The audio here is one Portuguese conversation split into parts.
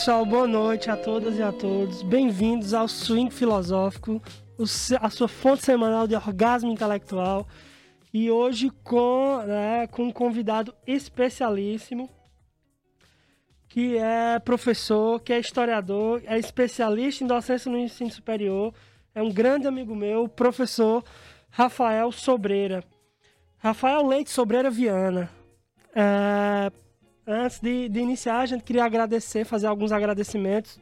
Pessoal, boa noite a todas e a todos. Bem-vindos ao Swing Filosófico, a sua fonte semanal de orgasmo intelectual. E hoje com, né, com um convidado especialíssimo, que é professor, que é historiador, é especialista em docência no ensino superior, é um grande amigo meu, professor Rafael Sobreira. Rafael Leite Sobreira Viana. É, antes de, de, iniciar, a gente queria agradecer, fazer alguns agradecimentos.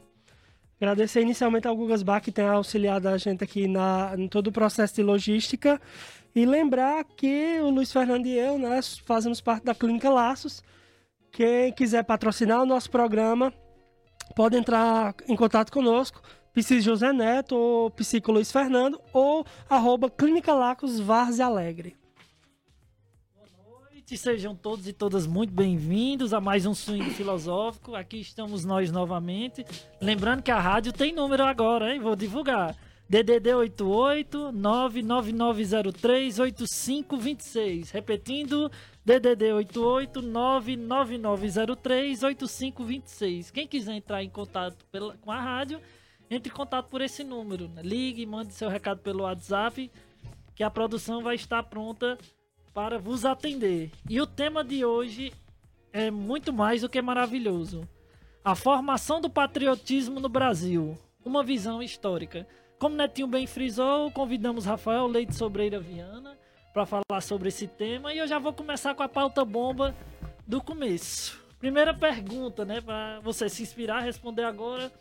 Agradecer inicialmente ao Gugas Bach, que tem auxiliado a gente aqui na, em todo o processo de logística. E lembrar que o Luiz Fernando e eu, né, fazemos parte da Clínica Laços. Quem quiser patrocinar o nosso programa, pode entrar em contato conosco, Psi José Neto ou Psico Luiz Fernando ou arroba Clínica Lacos Várzea Alegre sejam todos e todas muito bem-vindos a mais um Swing Filosófico. Aqui estamos nós novamente. Lembrando que a rádio tem número agora, hein? Vou divulgar. DDD 88 99903 8526. Repetindo, DDD 88 99903 8526. Quem quiser entrar em contato pela, com a rádio, entre em contato por esse número. Ligue, mande seu recado pelo WhatsApp, que a produção vai estar pronta para vos atender. E o tema de hoje é muito mais do que maravilhoso. A formação do patriotismo no Brasil. Uma visão histórica. Como Netinho bem frisou, convidamos Rafael Leite Sobreira Viana para falar sobre esse tema e eu já vou começar com a pauta bomba do começo. Primeira pergunta, né, para você se inspirar, responder agora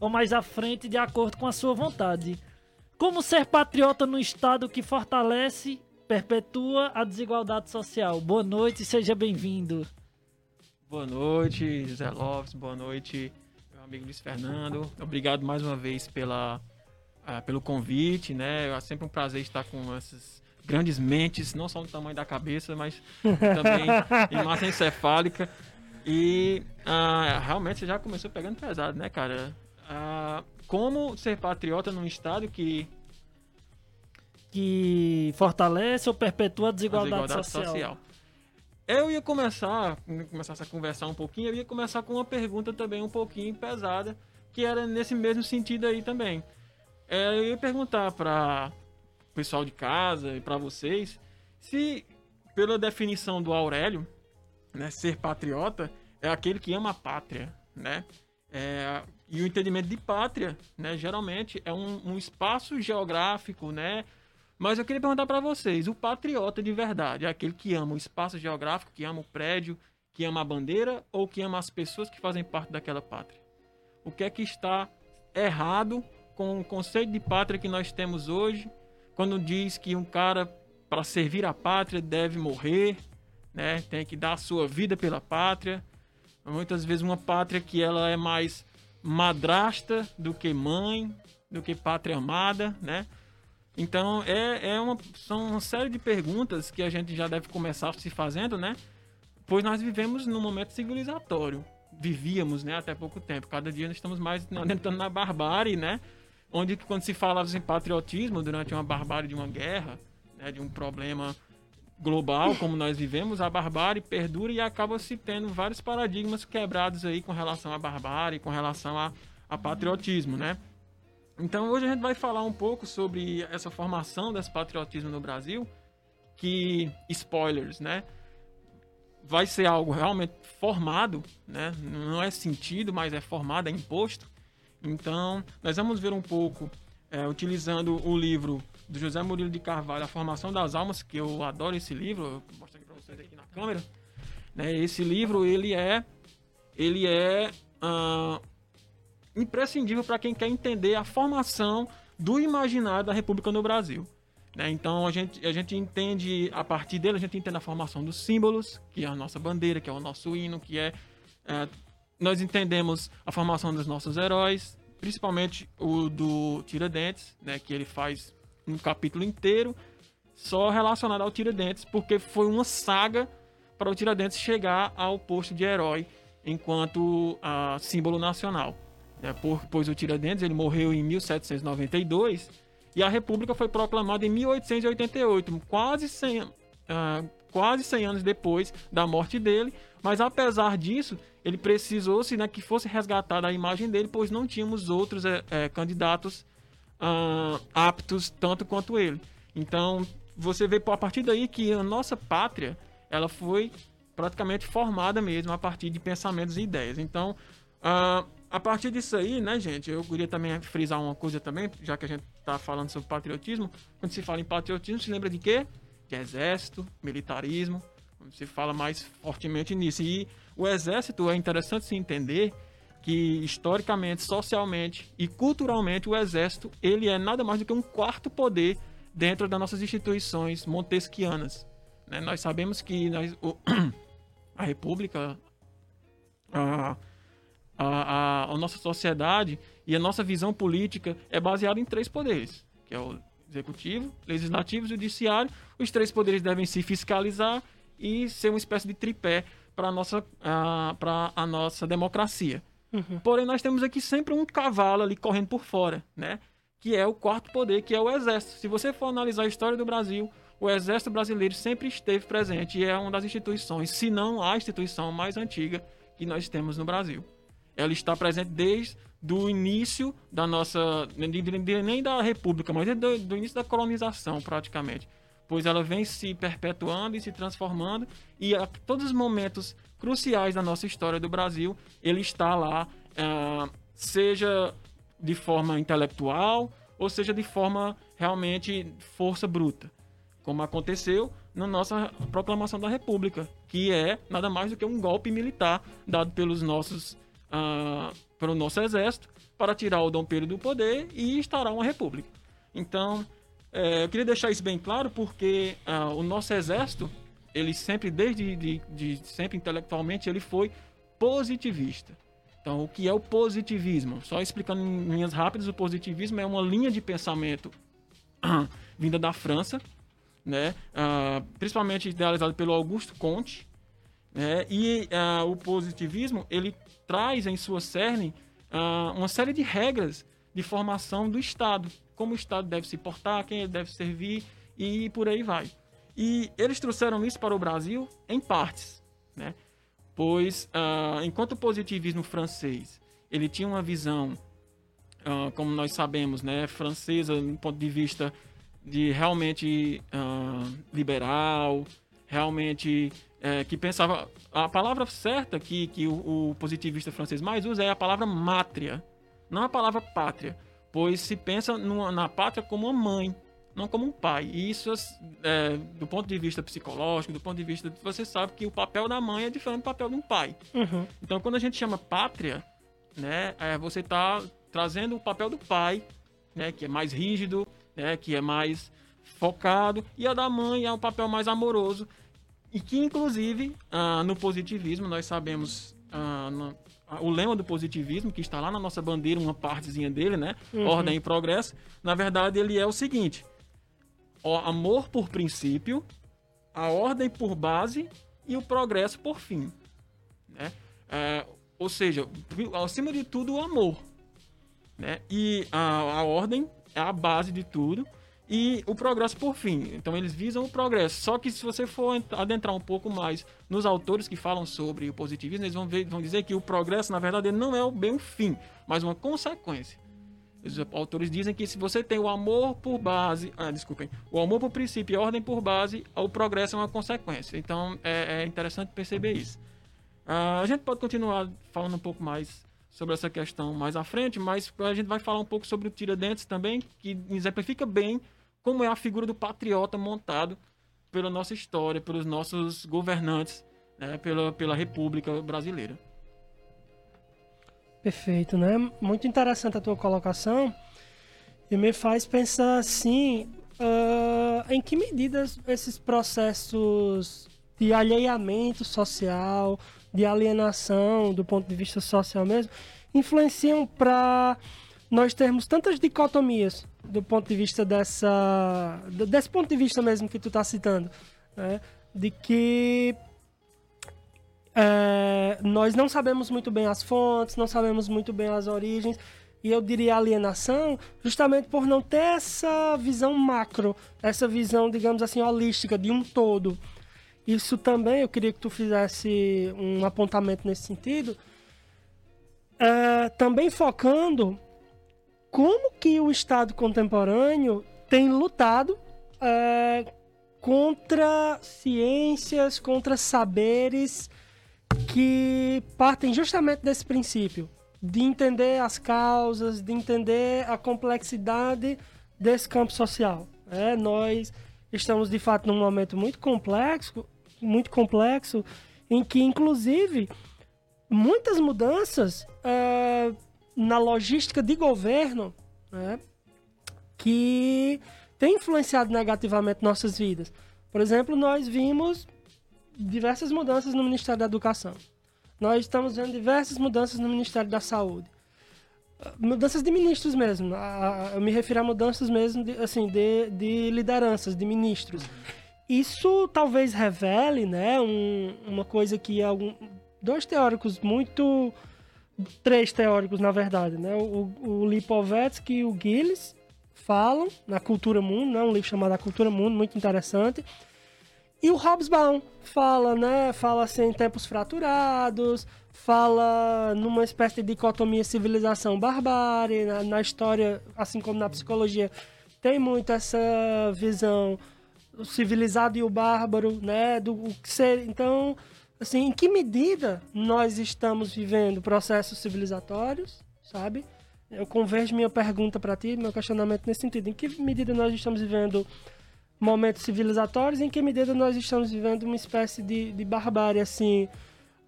ou mais à frente de acordo com a sua vontade. Como ser patriota no estado que fortalece perpetua a desigualdade social. Boa noite, seja bem-vindo. Boa noite, José Lopes. Boa noite, meu amigo Luiz Fernando. Obrigado mais uma vez pela, uh, pelo convite, né? É sempre um prazer estar com essas grandes mentes, não só no tamanho da cabeça, mas também em massa encefálica. E uh, realmente você já começou pegando pesado, né, cara? Uh, como ser patriota num estado que que fortalece ou perpetua a desigualdade, a desigualdade social. social. Eu ia começar, começar a conversar um pouquinho, eu ia começar com uma pergunta também um pouquinho pesada, que era nesse mesmo sentido aí também. É, eu ia perguntar para o pessoal de casa e para vocês se, pela definição do Aurélio, né, ser patriota é aquele que ama a pátria, né? É, e o entendimento de pátria, né, geralmente é um, um espaço geográfico, né, mas eu queria perguntar para vocês: o patriota de verdade é aquele que ama o espaço geográfico, que ama o prédio, que ama a bandeira ou que ama as pessoas que fazem parte daquela pátria? O que é que está errado com o conceito de pátria que nós temos hoje, quando diz que um cara, para servir a pátria, deve morrer, né? tem que dar a sua vida pela pátria? Muitas vezes, uma pátria que ela é mais madrasta do que mãe, do que pátria amada, né? Então, é, é uma, são uma série de perguntas que a gente já deve começar se fazendo, né? Pois nós vivemos num momento civilizatório. Vivíamos, né, até pouco tempo. Cada dia nós estamos mais entrando na barbárie, né? Onde quando se falava em patriotismo durante uma barbárie de uma guerra, né, de um problema global como nós vivemos, a barbárie perdura e acaba se tendo vários paradigmas quebrados aí com relação à barbárie, com relação a, a patriotismo, né? Então hoje a gente vai falar um pouco sobre essa formação desse patriotismo no Brasil, que spoilers, né? Vai ser algo realmente formado, né? Não é sentido, mas é formado, é imposto. Então nós vamos ver um pouco é, utilizando o livro do José Murilo de Carvalho, A Formação das Almas, que eu adoro esse livro, vou mostrar aqui para vocês aqui na câmera. Né? Esse livro ele é ele é uh, imprescindível para quem quer entender a formação do imaginário da República no Brasil. Né? Então a gente, a gente entende, a partir dele, a gente entende a formação dos símbolos, que é a nossa bandeira, que é o nosso hino, que é. é nós entendemos a formação dos nossos heróis, principalmente o do Tiradentes, né? que ele faz um capítulo inteiro só relacionado ao Tiradentes, porque foi uma saga para o Tiradentes chegar ao posto de herói enquanto uh, símbolo nacional né, por, pois o Tiradentes ele morreu em 1792 e a República foi proclamada em 1888, quase 100, uh, quase 100 anos depois da morte dele. Mas apesar disso, ele precisou-se né, que fosse resgatada a imagem dele, pois não tínhamos outros é, é, candidatos uh, aptos tanto quanto ele. Então, você vê a partir daí que a nossa pátria ela foi praticamente formada mesmo a partir de pensamentos e ideias. Então, uh, a partir disso aí, né, gente, eu queria também frisar uma coisa também, já que a gente está falando sobre patriotismo. Quando se fala em patriotismo, se lembra de quê? De exército, militarismo. Se fala mais fortemente nisso. E o exército é interessante se entender que historicamente, socialmente e culturalmente o exército ele é nada mais do que um quarto poder dentro das nossas instituições montesquianas. Né? Nós sabemos que nós, o, a República, a, a, a, a nossa sociedade e a nossa visão política é baseada em três poderes, que é o executivo, legislativo e judiciário. Os três poderes devem se fiscalizar e ser uma espécie de tripé para a nossa, para a nossa democracia. Uhum. Porém, nós temos aqui sempre um cavalo ali correndo por fora, né? Que é o quarto poder, que é o exército. Se você for analisar a história do Brasil, o exército brasileiro sempre esteve presente e é uma das instituições, se não a instituição mais antiga que nós temos no Brasil. Ela está presente desde do início da nossa, nem da república, mas do, do início da colonização, praticamente. Pois ela vem se perpetuando e se transformando e a todos os momentos cruciais da nossa história do Brasil ele está lá, uh, seja de forma intelectual ou seja de forma realmente força bruta, como aconteceu na nossa proclamação da República, que é nada mais do que um golpe militar dado pelos nossos uh, pelo nosso exército para tirar o Dom Pedro do poder e instaurar uma república. Então, é, eu queria deixar isso bem claro porque ah, o nosso exército, ele sempre, desde de, de, sempre intelectualmente, ele foi positivista. Então, o que é o positivismo? Só explicando em linhas rápidas, o positivismo é uma linha de pensamento vinda da França, né? Ah, principalmente idealizado pelo Augusto Comte. Né? E ah, o positivismo ele traz em sua cerne ah, uma série de regras de formação do Estado como o Estado deve se portar, quem ele deve servir e por aí vai. E eles trouxeram isso para o Brasil em partes, né? Pois, uh, enquanto o positivismo francês ele tinha uma visão, uh, como nós sabemos, né, francesa, do ponto de vista de realmente liberal, realmente é, que pensava. A palavra certa que, que o, o, positivista francês mais usa é a palavra mátria, não a palavra pátria pois se pensa numa, na pátria como uma mãe, não como um pai. E isso, é, do ponto de vista psicológico, do ponto de vista. Você sabe que o papel da mãe é diferente do papel de um pai. Uhum. Então, quando a gente chama pátria, né, é, você está trazendo o papel do pai, né, que é mais rígido, né, que é mais focado, e a da mãe é um papel mais amoroso. E que, inclusive, ah, no positivismo, nós sabemos ah, o lema do positivismo, que está lá na nossa bandeira, uma partezinha dele, né? Uhum. Ordem e progresso. Na verdade, ele é o seguinte: o amor por princípio, a ordem por base e o progresso por fim. Né? É, ou seja, acima de tudo, o amor. Né? E a, a ordem é a base de tudo e o progresso por fim. Então eles visam o progresso. Só que se você for adentrar um pouco mais nos autores que falam sobre o positivismo, eles vão, ver, vão dizer que o progresso, na verdade, não é bem um fim, mas uma consequência. Os autores dizem que se você tem o amor por base, ah, desculpem, o amor por princípio e a ordem por base, o progresso é uma consequência. Então é, é interessante perceber isso. Ah, a gente pode continuar falando um pouco mais sobre essa questão mais à frente, mas a gente vai falar um pouco sobre o Tiradentes também, que exemplifica bem como é a figura do patriota montado pela nossa história, pelos nossos governantes, né, pela, pela República Brasileira. Perfeito, né? Muito interessante a tua colocação e me faz pensar assim, uh, em que medida esses processos de alheamento social, de alienação do ponto de vista social mesmo, influenciam para nós termos tantas dicotomias do ponto de vista dessa. desse ponto de vista mesmo que tu está citando, né? De que é, nós não sabemos muito bem as fontes, não sabemos muito bem as origens, e eu diria alienação, justamente por não ter essa visão macro, essa visão, digamos assim, holística, de um todo. isso também eu queria que tu fizesse um apontamento nesse sentido, é, também focando como que o Estado contemporâneo tem lutado é, contra ciências, contra saberes que partem justamente desse princípio de entender as causas, de entender a complexidade desse campo social. É, nós estamos de fato num momento muito complexo, muito complexo, em que inclusive muitas mudanças uh, na logística de governo né, que tem influenciado negativamente nossas vidas. Por exemplo, nós vimos diversas mudanças no Ministério da Educação. Nós estamos vendo diversas mudanças no Ministério da Saúde. Mudanças de ministros mesmo. Eu me refiro a mudanças mesmo de, assim, de, de lideranças, de ministros. Isso talvez revele né, um, uma coisa que algum, dois teóricos muito. Três teóricos, na verdade, né? O, o Lipovetsky e o Gilles falam na Cultura Mundo, né? um livro chamado A Cultura Mundo, muito interessante. E o Hobsbawm fala, né? Fala assim, em tempos fraturados, fala numa espécie de dicotomia civilização-barbárie. Na, na, história, assim como na psicologia, tem muito essa visão do civilizado e o bárbaro, né? Do o que ser. Então, assim, em que medida nós estamos vivendo processos civilizatórios, sabe? Eu converjo minha pergunta para ti, meu questionamento nesse sentido. Em que medida nós estamos vivendo momentos civilizatórios, em que medida nós estamos vivendo uma espécie de, de barbárie, assim,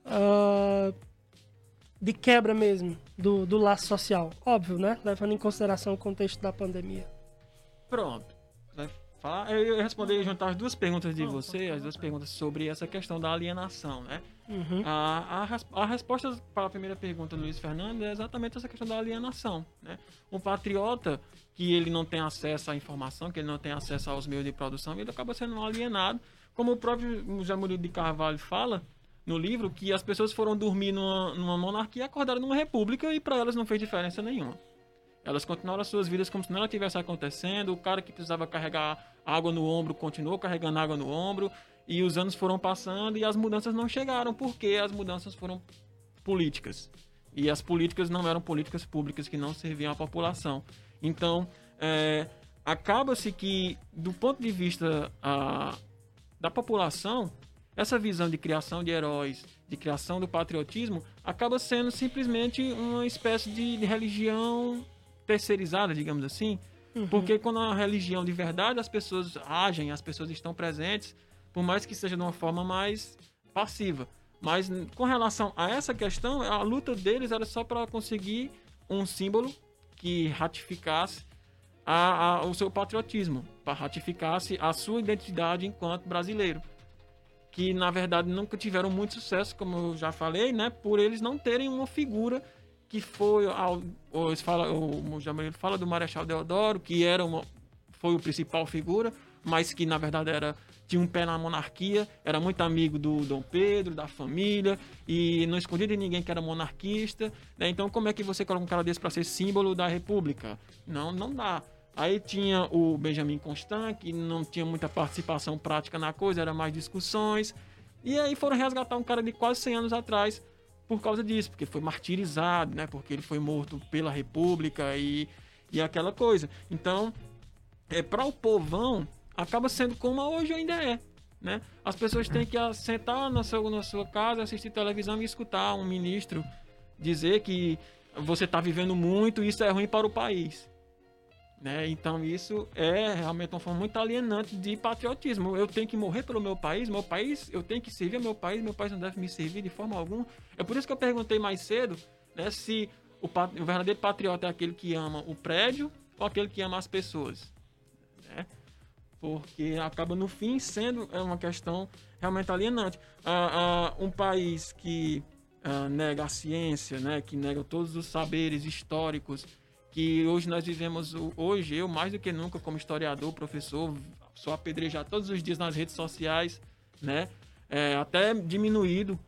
uh, de quebra mesmo do, do laço social. Óbvio, né? Levando em consideração o contexto da pandemia. Pronto. Falar, eu ia responder juntar as duas perguntas de você, as duas perguntas sobre essa questão da alienação, né? Uhum. A, a, a, resposta para a primeira pergunta do Luiz Fernando é exatamente essa questão da alienação, né? Um patriota que ele não tem acesso à informação, que ele não tem acesso aos meios de produção, ele acaba sendo alienado, como o próprio José Murilo de Carvalho fala no livro, que as pessoas foram dormir numa, numa monarquia e acordaram numa república e para elas não fez diferença nenhuma. Elas continuaram as suas vidas como se nada tivesse acontecendo. O cara que precisava carregar água no ombro continuou carregando água no ombro. E os anos foram passando e as mudanças não chegaram, porque as mudanças foram políticas. E as políticas não eram políticas públicas que não serviam à população. Então, é, acaba-se que, do ponto de vista a, da população, essa visão de criação de heróis, de criação do patriotismo, acaba sendo simplesmente uma espécie de, de religião terceirizada, digamos assim. Uhum. Porque quando é uma religião de verdade, as pessoas agem, as pessoas estão presentes, por mais que seja de uma forma mais passiva. Mas com relação a essa questão, a luta deles era só para conseguir um símbolo que ratificasse a, a, o seu patriotismo, para ratificasse a sua identidade enquanto brasileiro. Que na verdade nunca tiveram muito sucesso, como eu já falei, né? Por eles não terem uma figura que foi ao, fala, o Jamil fala do Marechal Deodoro, que era uma, foi o principal figura, mas que na verdade era tinha um pé na monarquia, era muito amigo do Dom Pedro, da família, e não escondia de ninguém que era monarquista. Né? Então, como é que você coloca um cara desse para ser símbolo da república? Não, não dá. Aí tinha o Benjamin Constant, que não tinha muita participação prática na coisa, era mais discussões. E aí foram resgatar um cara de quase 100 anos atrás por causa disso, porque foi martirizado, né? Porque ele foi morto pela república e, e aquela coisa. Então, é, para o povão, acaba sendo como hoje ainda é. Né? As pessoas têm que sentar na sua, na sua casa, assistir televisão e escutar um ministro dizer que você está vivendo muito e isso é ruim para o país. Né? Então isso é realmente uma forma muito alienante de patriotismo. Eu tenho que morrer pelo meu país, meu país, eu tenho que servir ao meu país, meu país não deve me servir de forma alguma. É por isso que eu perguntei mais cedo né, se o, o verdadeiro patriota é aquele que ama o prédio ou aquele que ama as pessoas porque acaba no fim sendo é uma questão realmente alienante. Ah, ah, um país que ah, nega a ciência, né, que nega todos os saberes históricos, que hoje nós vivemos, hoje eu mais do que nunca como historiador, professor, sou apedrejado todos os dias nas redes sociais, né, é, até diminuído,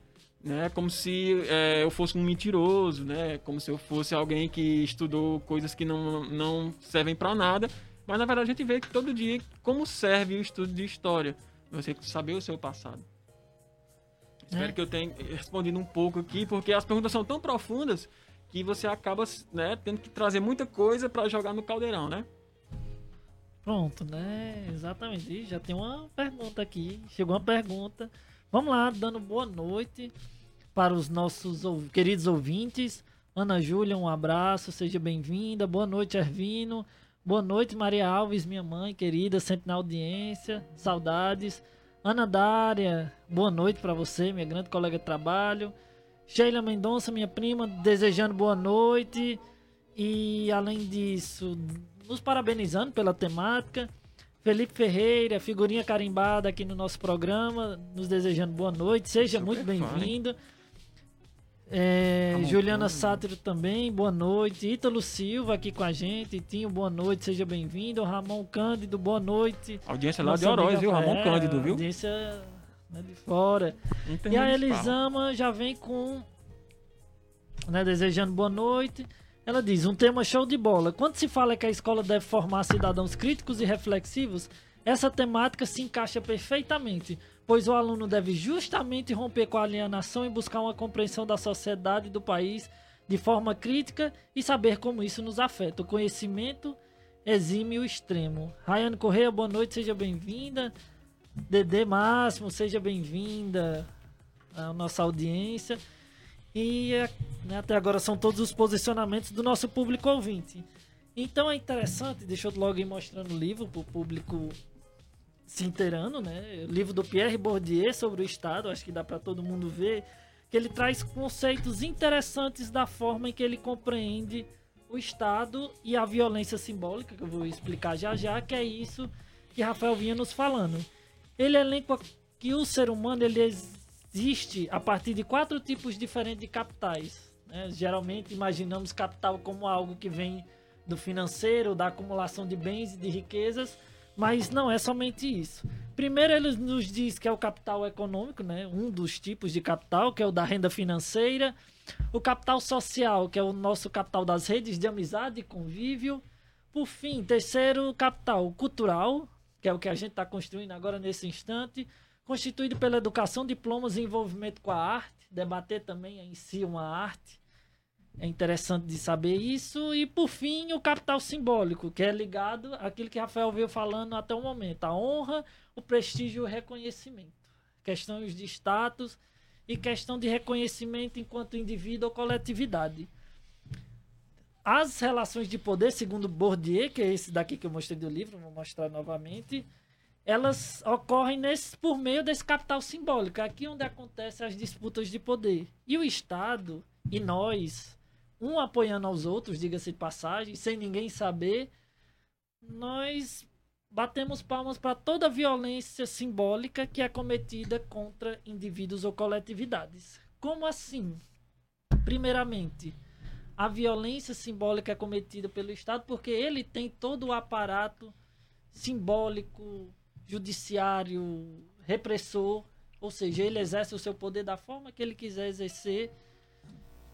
né, como se é, eu fosse um mentiroso, né, como se eu fosse alguém que estudou coisas que não, não servem para nada. Mas na verdade a gente vê que todo dia como serve o estudo de história. Você saber o seu passado. Espero que eu tenha respondido um pouco aqui, porque as perguntas são tão profundas que você acaba né, tendo que trazer muita coisa para jogar no caldeirão, né? Pronto, né? Exatamente. Já tem uma pergunta aqui. Chegou uma pergunta. Vamos lá, dando boa noite para os nossos queridos ouvintes. Ana Júlia, um abraço, seja bem-vinda. Boa noite, Ervino. Boa noite, Maria Alves, minha mãe querida, sempre na audiência. Saudades. Ana Dária, boa noite para você, minha grande colega de trabalho. Sheila Mendonça, minha prima, desejando boa noite. E além disso, nos parabenizando pela temática. Felipe Ferreira, figurinha carimbada aqui no nosso programa, nos desejando boa noite. Seja Super muito bem-vindo. É, Ramon Juliana. Sátiro também, boa noite. Ítalo Silva aqui com a gente. Tinho, boa noite, seja bem-vindo. Ramon Cândido, boa noite. Audiência lá Nosso de Oroz, amigo- viu? Ramon é, Cândido, viu? Audiência né, de fora. E a. Elisama já vem com. Né, desejando boa noite. Ela diz: um tema show de bola. Quando se fala que a escola deve formar cidadãos críticos e reflexivos, essa temática se encaixa perfeitamente, pois o aluno deve justamente romper com a alienação e buscar uma compreensão da sociedade e do país de forma crítica e saber como isso nos afeta. O conhecimento exime o extremo. Rayane Correia, boa noite, seja bem-vinda. Dedê Máximo, seja bem-vinda à nossa audiência. E né, até agora são todos os posicionamentos do nosso público ouvinte. Então é interessante, deixa eu logo ir mostrando o livro para o público se inteirando, né? O livro do Pierre Bourdieu sobre o Estado, acho que dá para todo mundo ver, que ele traz conceitos interessantes da forma em que ele compreende o Estado e a violência simbólica, que eu vou explicar já já, que é isso que Rafael vinha nos falando. Ele elenca que o ser humano ele existe a partir de quatro tipos diferentes de capitais. né? Geralmente imaginamos capital como algo que vem do financeiro, da acumulação de bens e de riquezas, mas não é somente isso. Primeiro ele nos diz que é o capital econômico, né? um dos tipos de capital, que é o da renda financeira, o capital social, que é o nosso capital das redes de amizade e convívio. Por fim, terceiro capital cultural, que é o que a gente está construindo agora nesse instante, constituído pela educação, diplomas e envolvimento com a arte, debater também em si uma arte. É interessante de saber isso. E por fim, o capital simbólico, que é ligado àquilo que Rafael veio falando até o momento: a honra, o prestígio e o reconhecimento. Questões de status e questão de reconhecimento enquanto indivíduo ou coletividade. As relações de poder, segundo Bourdieu, que é esse daqui que eu mostrei do livro, vou mostrar novamente, elas ocorrem nesse, por meio desse capital simbólico, aqui onde acontecem as disputas de poder. E o Estado e nós, um apoiando aos outros, diga-se de passagem, sem ninguém saber, nós batemos palmas para toda violência simbólica que é cometida contra indivíduos ou coletividades. Como assim? Primeiramente, a violência simbólica é cometida pelo Estado porque ele tem todo o aparato simbólico, judiciário, repressor, ou seja, ele exerce o seu poder da forma que ele quiser exercer,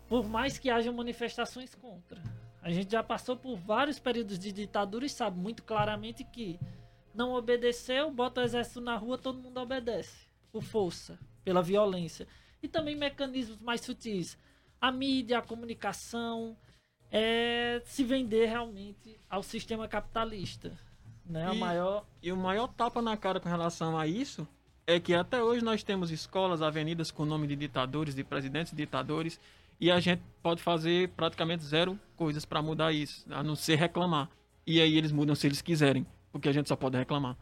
por mais que haja manifestações contra. A gente já passou por vários períodos de ditadura e sabe muito claramente que não obedeceu, bota o exército na rua, todo mundo obedece. Por força, pela violência. E também mecanismos mais sutis. A mídia, a comunicação, é se vender realmente ao sistema capitalista. Né? E- maior. E o maior tapa na cara com relação a isso é que até hoje nós temos escolas, avenidas com nome de ditadores, de presidentes ditadores, e a gente pode fazer praticamente zero coisas para mudar isso, a não ser reclamar. E aí eles mudam se eles quiserem, porque a gente só pode reclamar.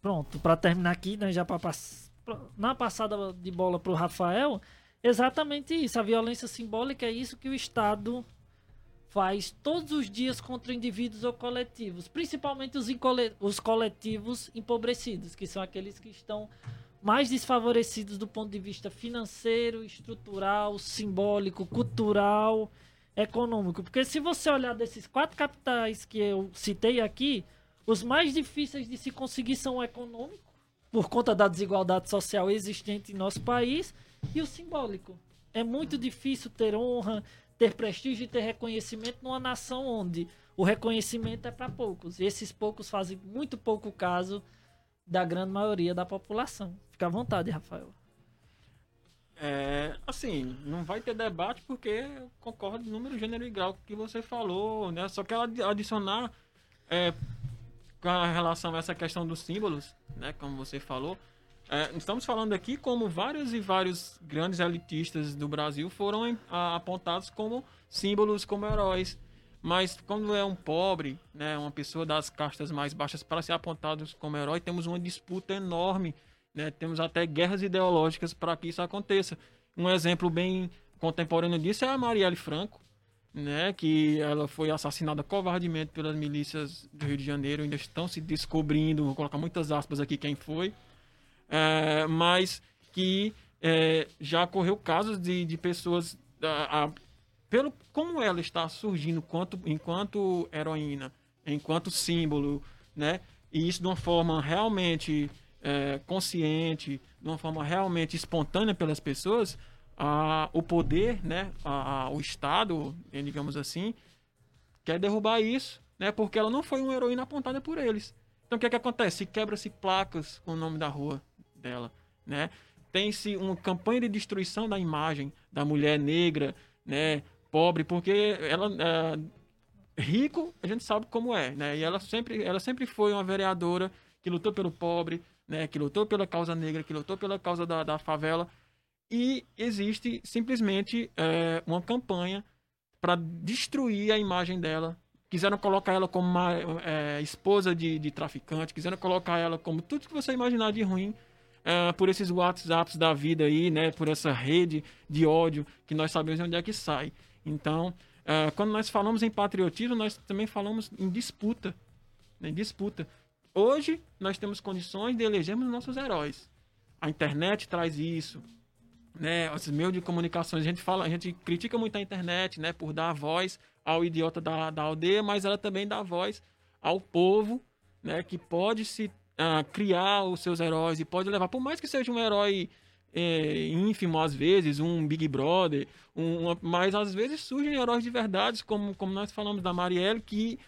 Pronto, para terminar aqui, né, já para pass... na passada de bola pro Rafael, exatamente isso. A violência simbólica é isso que o Estado faz todos os dias contra indivíduos ou coletivos, principalmente os, os coletivos empobrecidos, que são aqueles que estão mais desfavorecidos do ponto de vista financeiro, estrutural, simbólico, cultural, econômico. Porque se você olhar desses quatro capitais que eu citei aqui, os mais difíceis de se conseguir são o econômico, por conta da desigualdade social existente em nosso país, e o simbólico. É muito difícil ter honra, ter prestígio e ter reconhecimento numa nação onde o reconhecimento é para poucos. E esses poucos fazem muito pouco caso da grande maioria da população. Fica à vontade, Rafael. É, assim, não vai ter debate porque eu concordo número, gênero e grau que você falou, né? Só quero adicionar é, com relação a essa questão dos símbolos, né? Como você falou. É, estamos falando aqui como vários e vários grandes elitistas do Brasil foram apontados como símbolos, como heróis. Mas quando é um pobre, né, uma pessoa das castas mais baixas para ser apontado como herói, temos uma disputa enorme né? Temos até guerras ideológicas para que isso aconteça. Um exemplo bem contemporâneo disso é a Marielle Franco, né? que ela foi assassinada covardemente pelas milícias do Rio de Janeiro. Ainda estão se descobrindo, vou colocar muitas aspas aqui quem foi, é, mas que é, já ocorreu casos de, de pessoas. A, a, pelo como ela está surgindo enquanto, enquanto heroína, enquanto símbolo, né? E isso de uma forma realmente é, consciente, de uma forma realmente espontânea pelas pessoas, a, o poder, né, o Estado, digamos assim, quer derrubar isso, né, porque ela não foi uma heroína apontada por eles. Então o que, é que acontece? Quebra-se placas com o nome da rua dela, né? Tem-se uma campanha de destruição da imagem da mulher negra, né, pobre, porque ela é, rico, a gente sabe como é, né? E ela sempre, ela sempre foi uma vereadora que lutou pelo pobre, né, que lutou pela causa negra, que lutou pela causa da, da favela. E existe simplesmente é, uma campanha para destruir a imagem dela. Quiseram colocar ela como uma é, esposa de, de, traficante, quiseram colocar ela como tudo que você imaginar de ruim. É, por esses WhatsApps da vida aí, né? Por essa rede de ódio que nós sabemos onde é que sai. Então, é, quando nós falamos em patriotismo, nós também falamos em disputa. Em disputa. Hoje, nós temos condições de elegermos nossos heróis. A internet traz isso. Né, os meios de comunicações, a gente fala, a gente critica muito a internet, né, por dar voz ao idiota da, da aldeia, mas ela também dá voz ao povo, né, que pode se criar os seus heróis e pode levar, por mais que seja um herói é, ínfimo às vezes, um Big Brother, um, uma, mas às vezes surgem heróis de verdade, como, como nós falamos da Marielle, que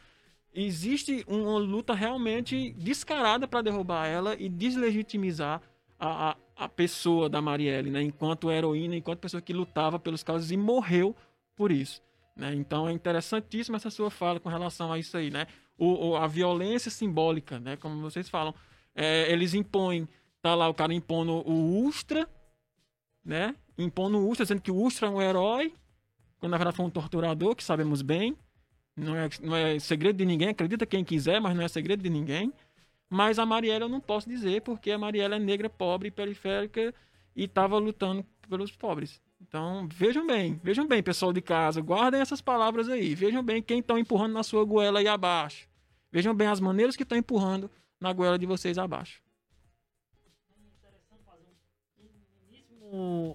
existe uma luta realmente descarada para derrubar ela e deslegitimizar a, a, a, pessoa da Marielle, né? Enquanto heroína, enquanto pessoa que lutava pelos casos e morreu por isso. Né? Então é interessantíssima essa sua fala com relação a isso aí, né? O, a violência simbólica, né? Como vocês falam, é, eles impõem, tá lá o cara impondo o Ustra, né? Impondo o Ustra, dizendo que o Ustra é um herói, quando na verdade foi um torturador, que sabemos bem, não é, não é segredo de ninguém, acredita quem quiser, mas não é segredo de ninguém. Mas a Marielle eu não posso dizer, porque a Marielle é negra, pobre, periférica e estava lutando pelos pobres. Então, vejam bem, vejam bem, pessoal de casa, guardem essas palavras aí. Vejam bem quem estão empurrando na sua goela aí abaixo. Vejam bem as maneiras que estão empurrando na goela de vocês abaixo.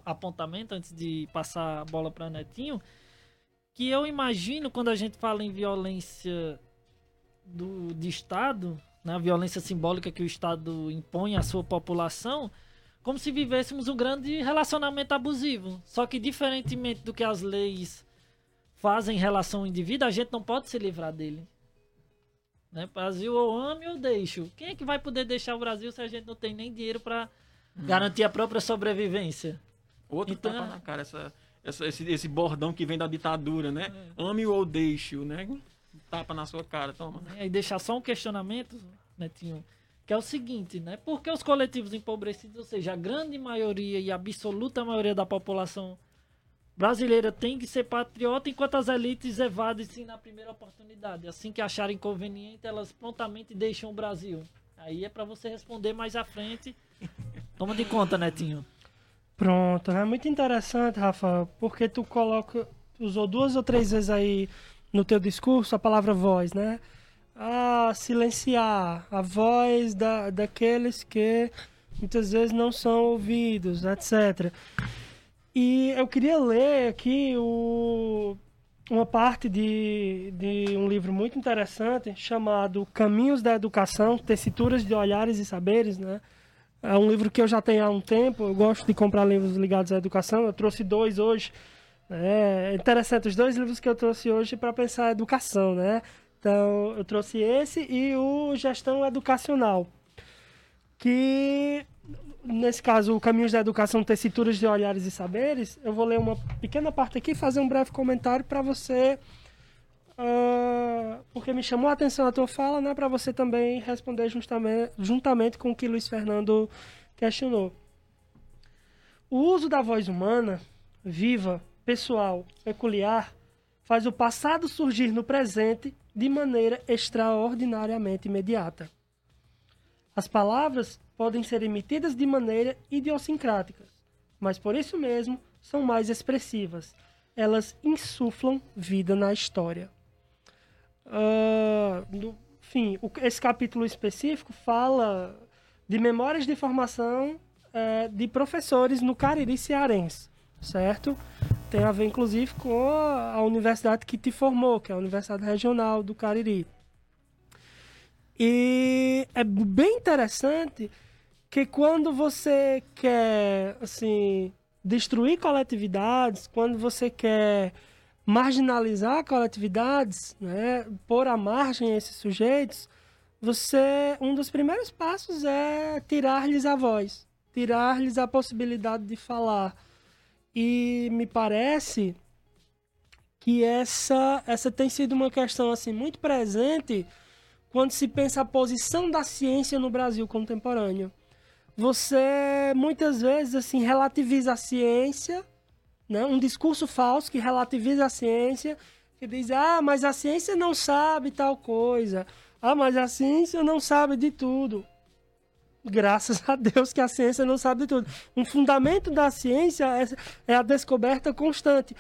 Apontamento antes de passar a bola para Netinho que eu imagino quando a gente fala em violência do, de Estado, né, a violência simbólica que o Estado impõe à sua população, como se vivêssemos um grande relacionamento abusivo. Só que, diferentemente do que as leis fazem em relação ao indivíduo, a gente não pode se livrar dele. Né? Brasil, ou ame ou deixo. Quem é que vai poder deixar o Brasil se a gente não tem nem dinheiro para hum. garantir a própria sobrevivência? Outro então, tapa na cara, essa essa, esse, esse bordão que vem da ditadura, né? É. Ame ou deixe-o, né? Tapa na sua cara, toma. É, e deixar só um questionamento, Netinho, que é o seguinte, né? Por que os coletivos empobrecidos, ou seja, a grande maioria e a absoluta maioria da população brasileira tem que ser patriota, enquanto as elites evadem sim na primeira oportunidade. Assim que acharem conveniente, elas prontamente deixam o Brasil. Aí é para você responder mais à frente. Toma de conta, Netinho. Pronto, é muito interessante, Rafa, porque tu coloca, usou duas ou três vezes aí no teu discurso a palavra voz, né? Ah, silenciar a voz da, daqueles que muitas vezes não são ouvidos, etc. E eu queria ler aqui o, uma parte de, de um livro muito interessante chamado Caminhos da Educação, Tessituras de Olhares e Saberes, né? É um livro que eu já tenho há um tempo. Eu gosto de comprar livros ligados à educação. Eu trouxe dois hoje. É interessante, os dois livros que eu trouxe hoje para pensar a educação, né? Então, eu trouxe esse e o Gestão Educacional, que nesse caso, o Caminhos da Educação, Tessituras de Olhares e Saberes, eu vou ler uma pequena parte aqui fazer um breve comentário para você, uh, porque me chamou a atenção a tua fala, né, para você também responder justamente, juntamente com o que Luiz Fernando questionou. O uso da voz humana, viva, pessoal, peculiar, faz o passado surgir no presente de maneira extraordinariamente imediata. As palavras podem ser emitidas de maneira idiosincrática, mas por isso mesmo são mais expressivas. Elas insuflam vida na história. Uh, no, enfim, esse capítulo específico fala de memórias de formação uh, de professores no Cariri cearense, certo? Tem a ver, inclusive, com a universidade que te formou, que é a Universidade Regional do Cariri. E é bem interessante que quando você quer, assim, destruir coletividades, quando você quer marginalizar coletividades, né, pôr à margem esses sujeitos, você um dos primeiros passos é tirar-lhes a voz, tirar-lhes a possibilidade de falar. E me parece que essa essa tem sido uma questão assim muito presente quando se pensa a posição da ciência no Brasil contemporâneo você muitas vezes assim relativiza a ciência, né? Um discurso falso que relativiza a ciência, que diz: "Ah, mas a ciência não sabe tal coisa. Ah, mas a ciência não sabe de tudo." Graças a Deus que a ciência não sabe de tudo. Um fundamento da ciência é, é a descoberta constante.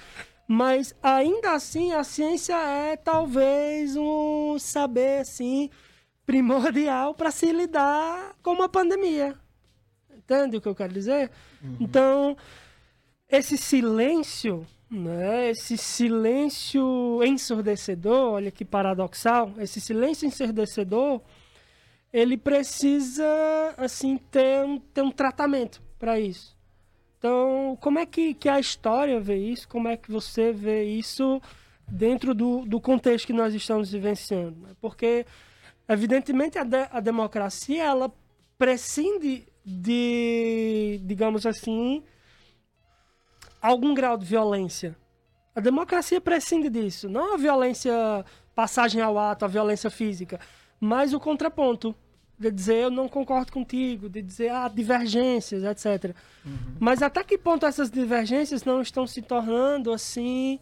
Mas ainda assim a ciência é talvez um saber assim primordial para se lidar com uma pandemia. Entende o que eu quero dizer? Uhum. Então, esse silêncio, né, esse silêncio ensurdecedor, olha que paradoxal, esse silêncio ensurdecedor, ele precisa, assim, ter um, ter um tratamento para isso. Então, como é que, que a história vê isso? Como é que você vê isso dentro do, do contexto que nós estamos vivenciando? Porque, evidentemente, a, de, a democracia, ela prescinde de, digamos assim, algum grau de violência. A democracia prescinde disso. Não a violência, passagem ao ato, a violência física, mas o contraponto. De dizer eu não concordo contigo, de dizer ah, divergências, etc. Uhum. Mas até que ponto essas divergências não estão se tornando assim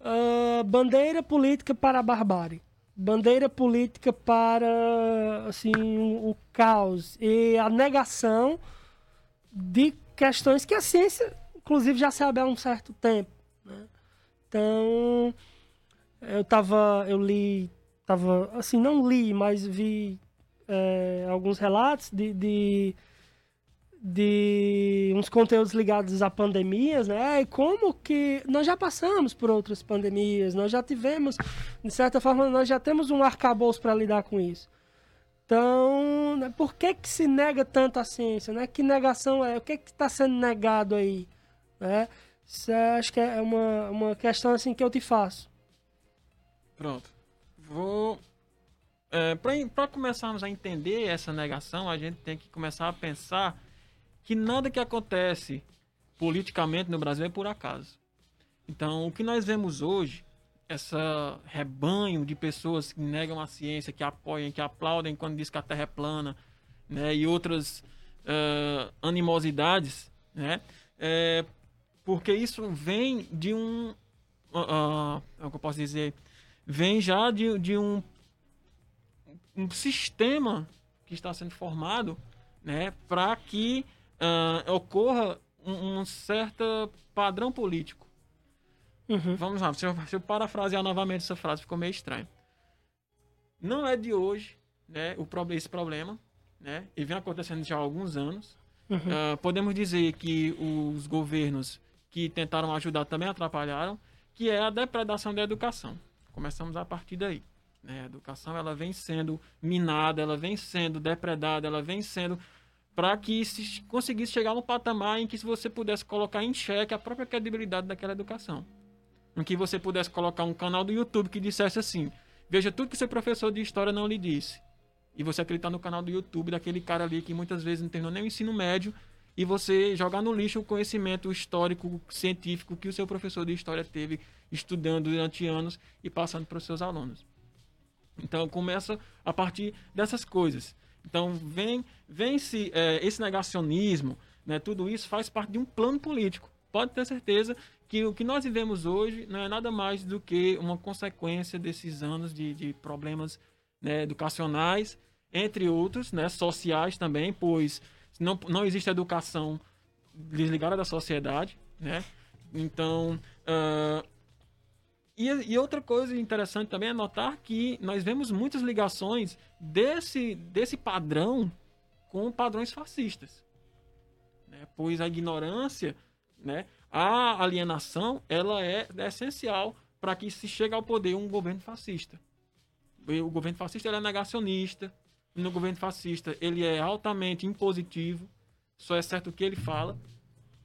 uh, bandeira política para a barbárie? Bandeira política para assim o caos e a negação de questões que a ciência, inclusive, já sabe há um certo tempo. Né? Então, eu tava, eu li, tava, assim, não li, mas vi é, alguns relatos de, de de uns conteúdos ligados a pandemias, né? E como que nós já passamos por outras pandemias, nós já tivemos, de certa forma, nós já temos um arcabouço para lidar com isso. Então, né, por que que se nega tanto a ciência, né? Que negação é? O que que está sendo negado aí, né? Isso é, acho que é uma, uma questão assim que eu te faço. Pronto. Vou é, para começarmos a entender essa negação, a gente tem que começar a pensar que nada que acontece politicamente no Brasil é por acaso. Então, o que nós vemos hoje, essa rebanho de pessoas que negam a ciência, que apoiam, que aplaudem quando diz que a Terra é plana, né, e outras uh, animosidades, né, é porque isso vem de um, uh, é o que eu posso dizer, vem já de, de um, um sistema que está sendo formado, né, para que uh, ocorra um, um, certo padrão político. Uhum. Vamos lá, se eu, se eu parafrasear novamente essa frase, ficou meio estranho. Não é de hoje né, o, esse problema, né, e vem acontecendo já há alguns anos. Uhum. Uh, podemos dizer que os governos que tentaram ajudar também atrapalharam, que é a depredação da educação. Começamos a partir daí. Né? A educação ela vem sendo minada, ela vem sendo depredada, ela vem sendo para que se conseguisse chegar num patamar em que você pudesse colocar em xeque a própria credibilidade daquela educação. Em que você pudesse colocar um canal do YouTube que dissesse assim: veja tudo que seu professor de história não lhe disse. e você acreditar no canal do YouTube daquele cara ali que muitas vezes não terminou nem o ensino médio e você jogar no lixo o conhecimento histórico, científico que o seu professor de história teve estudando durante anos e passando para os seus alunos. Então começa a partir dessas coisas. Então vem, vem -se, é, esse negacionismo, né, tudo isso faz parte de um plano político. Pode ter certeza que o que nós vivemos hoje não é nada mais do que uma consequência desses anos de, de problemas né, educacionais, entre outros, né, sociais também, pois não, não existe educação desligada da sociedade, né? Então, uh, e, e, outra coisa interessante também é notar que nós vemos muitas ligações desse, desse padrão com padrões fascistas. Né? Pois a ignorância, né? a alienação, ela é, é essencial para que se chegue ao poder um governo fascista. O governo fascista é negacionista, no governo fascista ele é altamente impositivo, só é certo o que ele fala,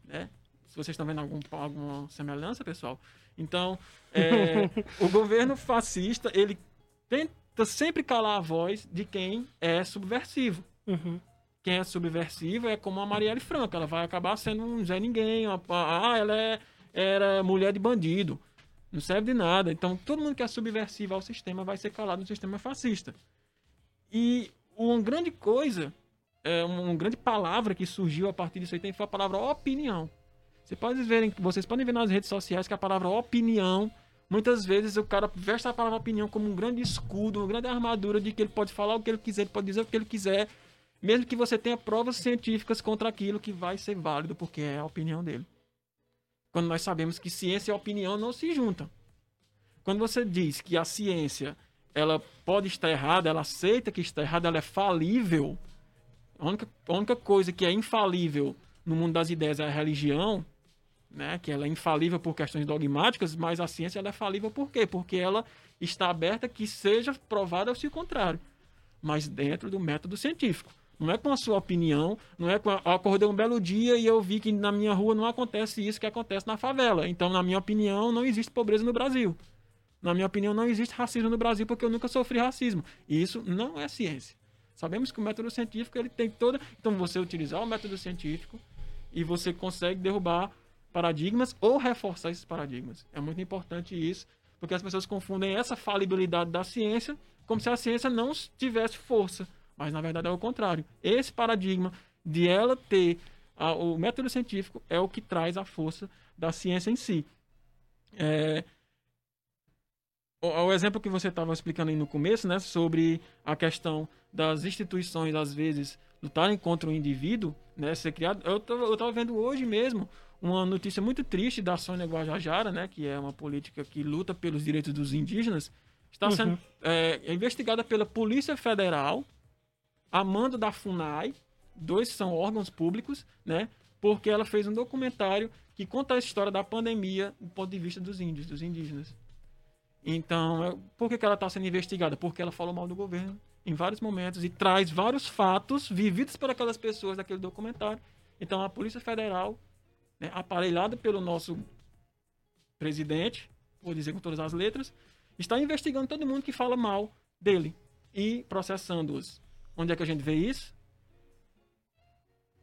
né? Se vocês estão vendo algum, alguma semelhança, pessoal. Então, é, o governo fascista ele tenta sempre calar a voz de quem é subversivo. Uhum. Quem é subversivo é como a Marielle Franco, ela vai acabar sendo um Zé Ninguém, uma, ah, ela é, era mulher de bandido, não serve de nada. Então, todo mundo que é subversivo ao sistema vai ser calado no sistema fascista. E uma grande coisa, é, uma grande palavra que surgiu a partir disso aí foi a palavra opinião. Você pode ver, vocês podem ver nas redes sociais que a palavra opinião, muitas vezes o cara veste a palavra opinião como um grande escudo, uma grande armadura de que ele pode falar o que ele quiser, ele pode dizer o que ele quiser, mesmo que você tenha provas científicas contra aquilo que vai ser válido, porque é a opinião dele. Quando nós sabemos que ciência e opinião não se juntam. Quando você diz que a ciência ela pode estar errada, ela aceita que está errada, ela é falível. A única, a única coisa que é infalível no mundo das ideias é a religião, né? que ela é infalível por questões dogmáticas, mas a ciência ela é falível por quê? Porque ela está aberta que seja provada ao seu contrário, mas dentro do método científico. Não é com a sua opinião, não é com a, acordei um belo dia e eu vi que na minha rua não acontece isso que acontece na favela. Então, na minha opinião, não existe pobreza no Brasil. Na minha opinião, não existe racismo no Brasil porque eu nunca sofri racismo. E isso não é ciência. Sabemos que o método científico ele tem toda. Então, você utilizar o método científico e você consegue derrubar paradigmas ou reforçar esses paradigmas. É muito importante isso, porque as pessoas confundem essa falibilidade da ciência como se a ciência não tivesse força. Mas na verdade é o contrário. Esse paradigma de ela ter a, o método científico é o que traz a força da ciência em si. É, o, o exemplo que você estava explicando aí no começo, né, sobre a questão das instituições, às vezes, lutarem contra o indivíduo, né, ser criado. Eu estava vendo hoje mesmo uma notícia muito triste da Sônia Guajajara, né, que é uma política que luta pelos direitos dos indígenas, está sendo uhum. é, investigada pela Polícia Federal, a mando da FUNAI, dois são órgãos públicos, né, porque ela fez um documentário que conta a história da pandemia do ponto de vista dos índios, dos indígenas. Então, é, por que, que ela está sendo investigada? Porque ela falou mal do governo em vários momentos e traz vários fatos vividos por aquelas pessoas daquele documentário. Então, a Polícia Federal, né, aparelhada pelo nosso presidente, vou dizer com todas as letras, está investigando todo mundo que fala mal dele e processando-os. Onde é que a gente vê isso?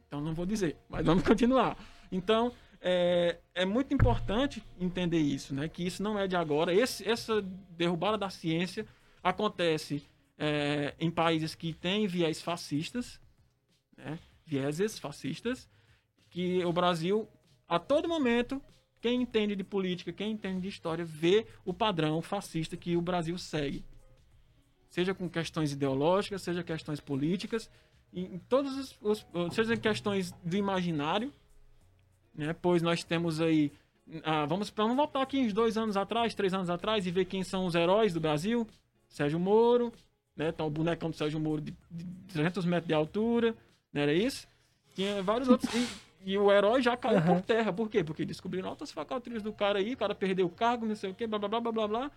Então, não vou dizer, mas vamos continuar. Então, é, é muito importante entender isso, né? Que isso não é de agora. Esse, essa derrubada da ciência acontece é, em países que têm viés fascistas, né? vieses fascistas, que o Brasil, a todo momento, quem entende de política, quem entende de história, vê o padrão fascista que o Brasil segue. Seja com questões ideológicas, seja questões políticas, em todos os, os seja questões do imaginário, né? Pois nós temos aí. Ah, vamos, vamos voltar aqui uns dois anos atrás, três anos atrás, e ver quem são os heróis do Brasil. Sérgio Moro, né? Tá o bonecão do Sérgio Moro de, de 300 metros de altura, não era isso? Tinha vários outros. E, e o herói já caiu uhum. por terra. Por quê? Porque descobriram altas facultades do cara aí, o cara perdeu o cargo, não sei o quê, blá blá blá blá blá blá.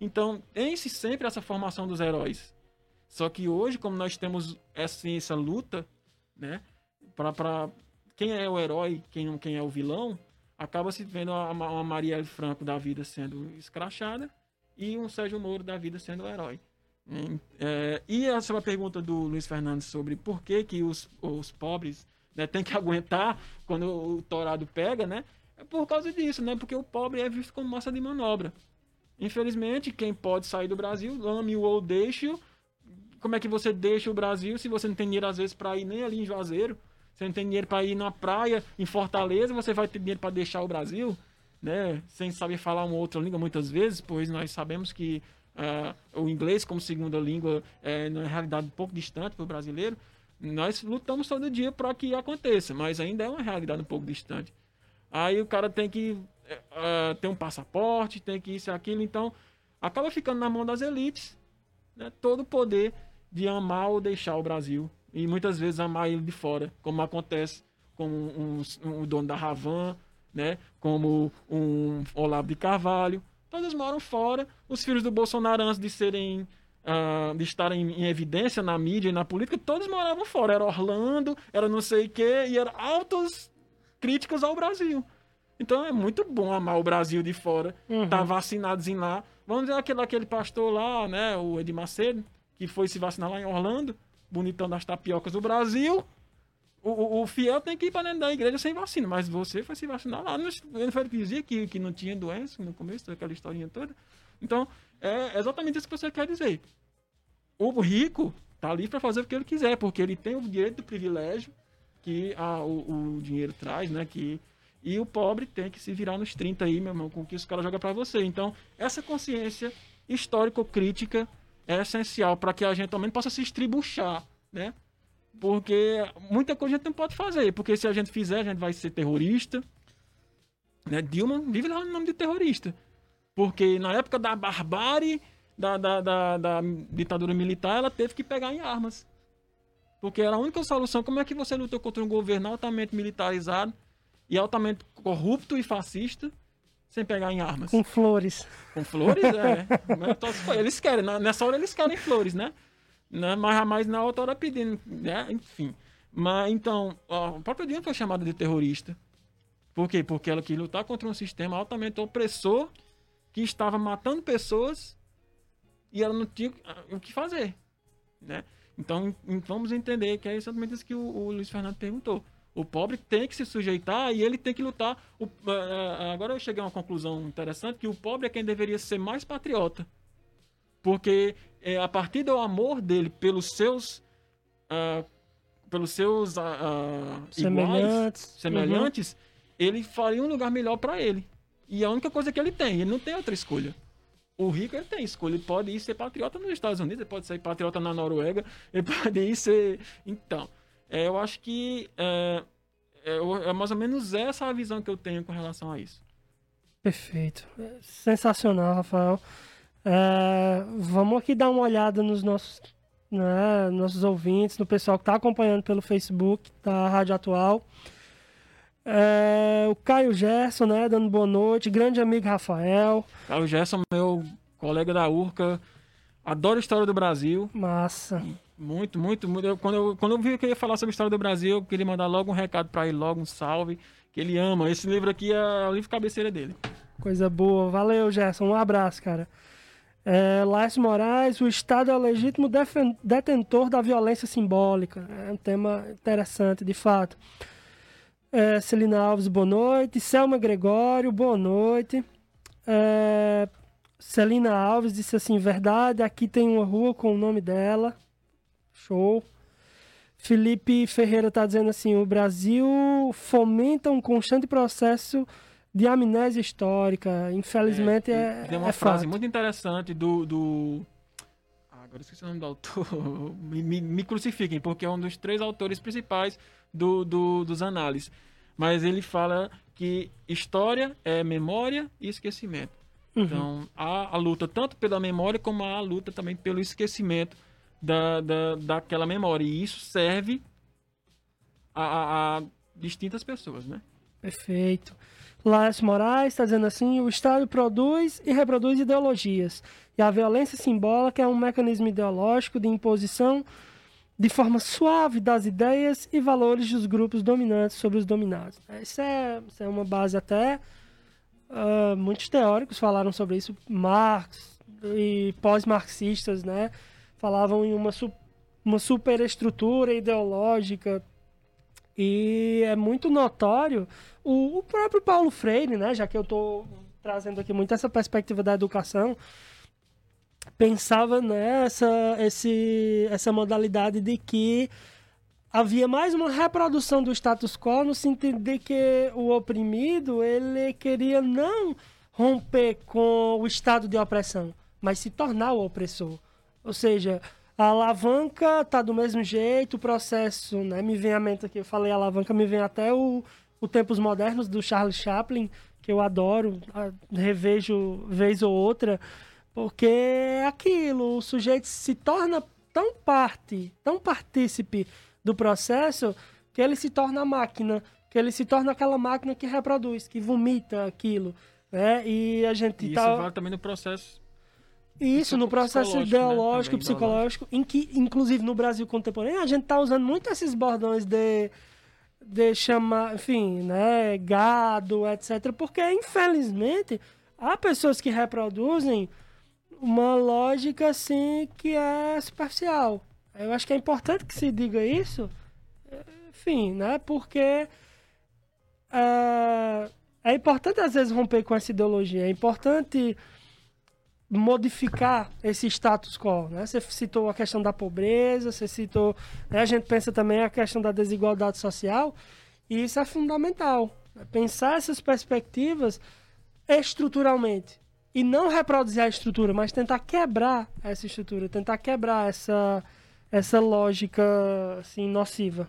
Então, tem-se sempre essa formação dos heróis. Só que hoje, como nós temos essa, essa luta, né, para quem é o herói, quem, quem é o vilão, acaba se vendo uma, uma Marielle Franco da vida sendo escrachada e um Sérgio Moro da vida sendo o herói. É, e a sua pergunta do Luiz Fernandes sobre por que, que os, os pobres né, têm que aguentar quando o torado pega, né? É por causa disso, né? Porque o pobre é visto como massa de manobra. Infelizmente, quem pode sair do Brasil, ame-o ou deixe-o. Como é que você deixa o Brasil se você não tem dinheiro, às vezes, para ir nem ali em Juazeiro? Você não tem dinheiro para ir na praia, em Fortaleza, você vai ter dinheiro para deixar o Brasil? Né? Sem saber falar uma outra língua, muitas vezes, pois nós sabemos que uh, o inglês como segunda língua é, na realidade, um pouco distante para o brasileiro. Nós lutamos todo dia para que aconteça, mas ainda é uma realidade um pouco distante. Aí o cara tem que uh, ter um passaporte, tem que isso e aquilo, então acaba ficando na mão das elites né, todo o poder de amar ou deixar o Brasil. E muitas vezes amar ele de fora, como acontece com um, um, um dono da Ravan, né, como um Olavo de Carvalho. Todos moram fora. Os filhos do Bolsonaro, antes de serem Uh, de estarem em evidência na mídia e na política, todos moravam fora. Era Orlando, era não sei o quê, e eram altos críticos ao Brasil. Então é muito bom amar o Brasil de fora, uhum. tá vacinados em lá. Vamos dizer aquele, aquele pastor lá, né, o Edir Macedo, que foi se vacinar lá em Orlando, bonitão das tapiocas do Brasil. O, o, o fiel tem que ir para dentro da igreja sem vacina, mas você foi se vacinar lá. Ele dizia que, que não tinha doença no começo daquela historinha toda. Então, é exatamente isso que você quer dizer. O rico tá ali para fazer o que ele quiser, porque ele tem o direito do privilégio que a, o, o dinheiro traz, né? Que, e o pobre tem que se virar nos 30 aí, meu irmão, com o que os caras jogam para você. Então, essa consciência histórico-crítica é essencial para que a gente também possa se estribuchar, né? Porque muita coisa a gente não pode fazer, porque se a gente fizer, a gente vai ser terrorista. Né? Dilma vive lá no nome de terrorista. Porque na época da barbárie, da, da, da, da ditadura militar, ela teve que pegar em armas. Porque era a única solução. Como é que você lutou contra um governo altamente militarizado e altamente corrupto e fascista sem pegar em armas? Com flores. Com flores, é. eles querem, nessa hora eles querem flores, né? né? Mas, mas na outra hora pedindo, né? Enfim. Mas então, o próprio Dilma foi chamado de terrorista. Por quê? Porque ela quis lutar contra um sistema altamente opressor que estava matando pessoas e ela não tinha o que fazer, né? Então, vamos entender que é exatamente isso que o, o Luiz Fernando perguntou. O pobre tem que se sujeitar e ele tem que lutar. O, uh, agora eu cheguei a uma conclusão interessante que o pobre é quem deveria ser mais patriota. Porque é, a partir do amor dele pelos seus uh, pelos seus uh, semelhantes, iguais, semelhantes uhum. ele faria um lugar melhor para ele. E é a única coisa que ele tem, ele não tem outra escolha. O rico ele tem escolha, ele pode ir ser patriota nos Estados Unidos, ele pode ser patriota na Noruega, ele pode ir ser. Então, é, eu acho que é, é, é, mais ou menos essa a visão que eu tenho com relação a isso. Perfeito. Sensacional, Rafael. É, vamos aqui dar uma olhada nos nossos, né, nossos ouvintes, no pessoal que está acompanhando pelo Facebook da Rádio Atual. É, o Caio Gerson, né, dando boa noite. Grande amigo Rafael. Caio Gerson, meu colega da Urca. Adoro a história do Brasil. Massa. Muito, muito, muito. Eu, quando, eu, quando eu vi que eu ia falar sobre a história do Brasil, eu queria mandar logo um recado para ele, logo um salve, que ele ama. Esse livro aqui é o livro cabeceira dele. Coisa boa. Valeu, Gerson. Um abraço, cara. É, Laércio Moraes, o Estado é o legítimo detentor da violência simbólica. É um tema interessante, de fato. É, Celina Alves, boa noite. Selma Gregório, boa noite. É, Celina Alves disse assim: verdade, aqui tem uma rua com o nome dela. Show. Felipe Ferreira está dizendo assim: o Brasil fomenta um constante processo de amnésia histórica. Infelizmente é. é tem uma é frase fato. muito interessante do. do... Ah, agora esqueci o nome do autor. me, me, me, crucifiquem, porque é um dos três autores principais do, do, dos análises. Mas ele fala que história é memória e esquecimento. Uhum. Então, há a luta tanto pela memória como há a luta também pelo esquecimento da, da, daquela memória. E isso serve a, a, a distintas pessoas, né? Perfeito. Laércio Moraes está dizendo assim: o Estado produz e reproduz ideologias. E a violência simbólica é um mecanismo ideológico de imposição de forma suave das ideias e valores dos grupos dominantes sobre os dominados. Isso é, isso é uma base até. Uh, muitos teóricos falaram sobre isso, Marx e pós-marxistas, né? falavam em uma, su uma superestrutura ideológica. E é muito notório o, o próprio Paulo Freire, né? Já que eu estou trazendo aqui muito essa perspectiva da educação, pensava nessa esse, essa modalidade de que havia mais uma reprodução do status quo no sentido de que o oprimido ele queria não romper com o estado de opressão, mas se tornar o opressor. Ou seja, a alavanca tá do mesmo jeito, o processo, né? Me vem à mente aqui, eu falei alavanca, me vem até o, o Tempos Modernos do Charles Chaplin, que eu adoro, revejo vez ou outra, porque é aquilo, o sujeito se torna tão parte, tão partícipe do processo, que ele se torna a máquina, que ele se torna aquela máquina que reproduz, que vomita aquilo, né? E a gente e tá... Isso vale também no processo isso, no processo né? ideológico, né? psicológico, em que, inclusive no Brasil contemporâneo, a gente tá usando muito esses bordões de, de chamar, enfim, né, gado, etc. Porque, infelizmente, há pessoas que reproduzem uma lógica, assim, que é superficial. Eu acho que é importante que se diga isso, enfim, né, porque... Uh, é importante, às vezes, romper com essa ideologia. É importante modificar esse status quo, né? Você citou a questão da pobreza, você citou, né? a gente pensa também a questão da desigualdade social, e isso é fundamental. Né? Pensar essas perspectivas estruturalmente e não reproduzir a estrutura, mas tentar quebrar essa estrutura, tentar quebrar essa essa lógica assim nociva.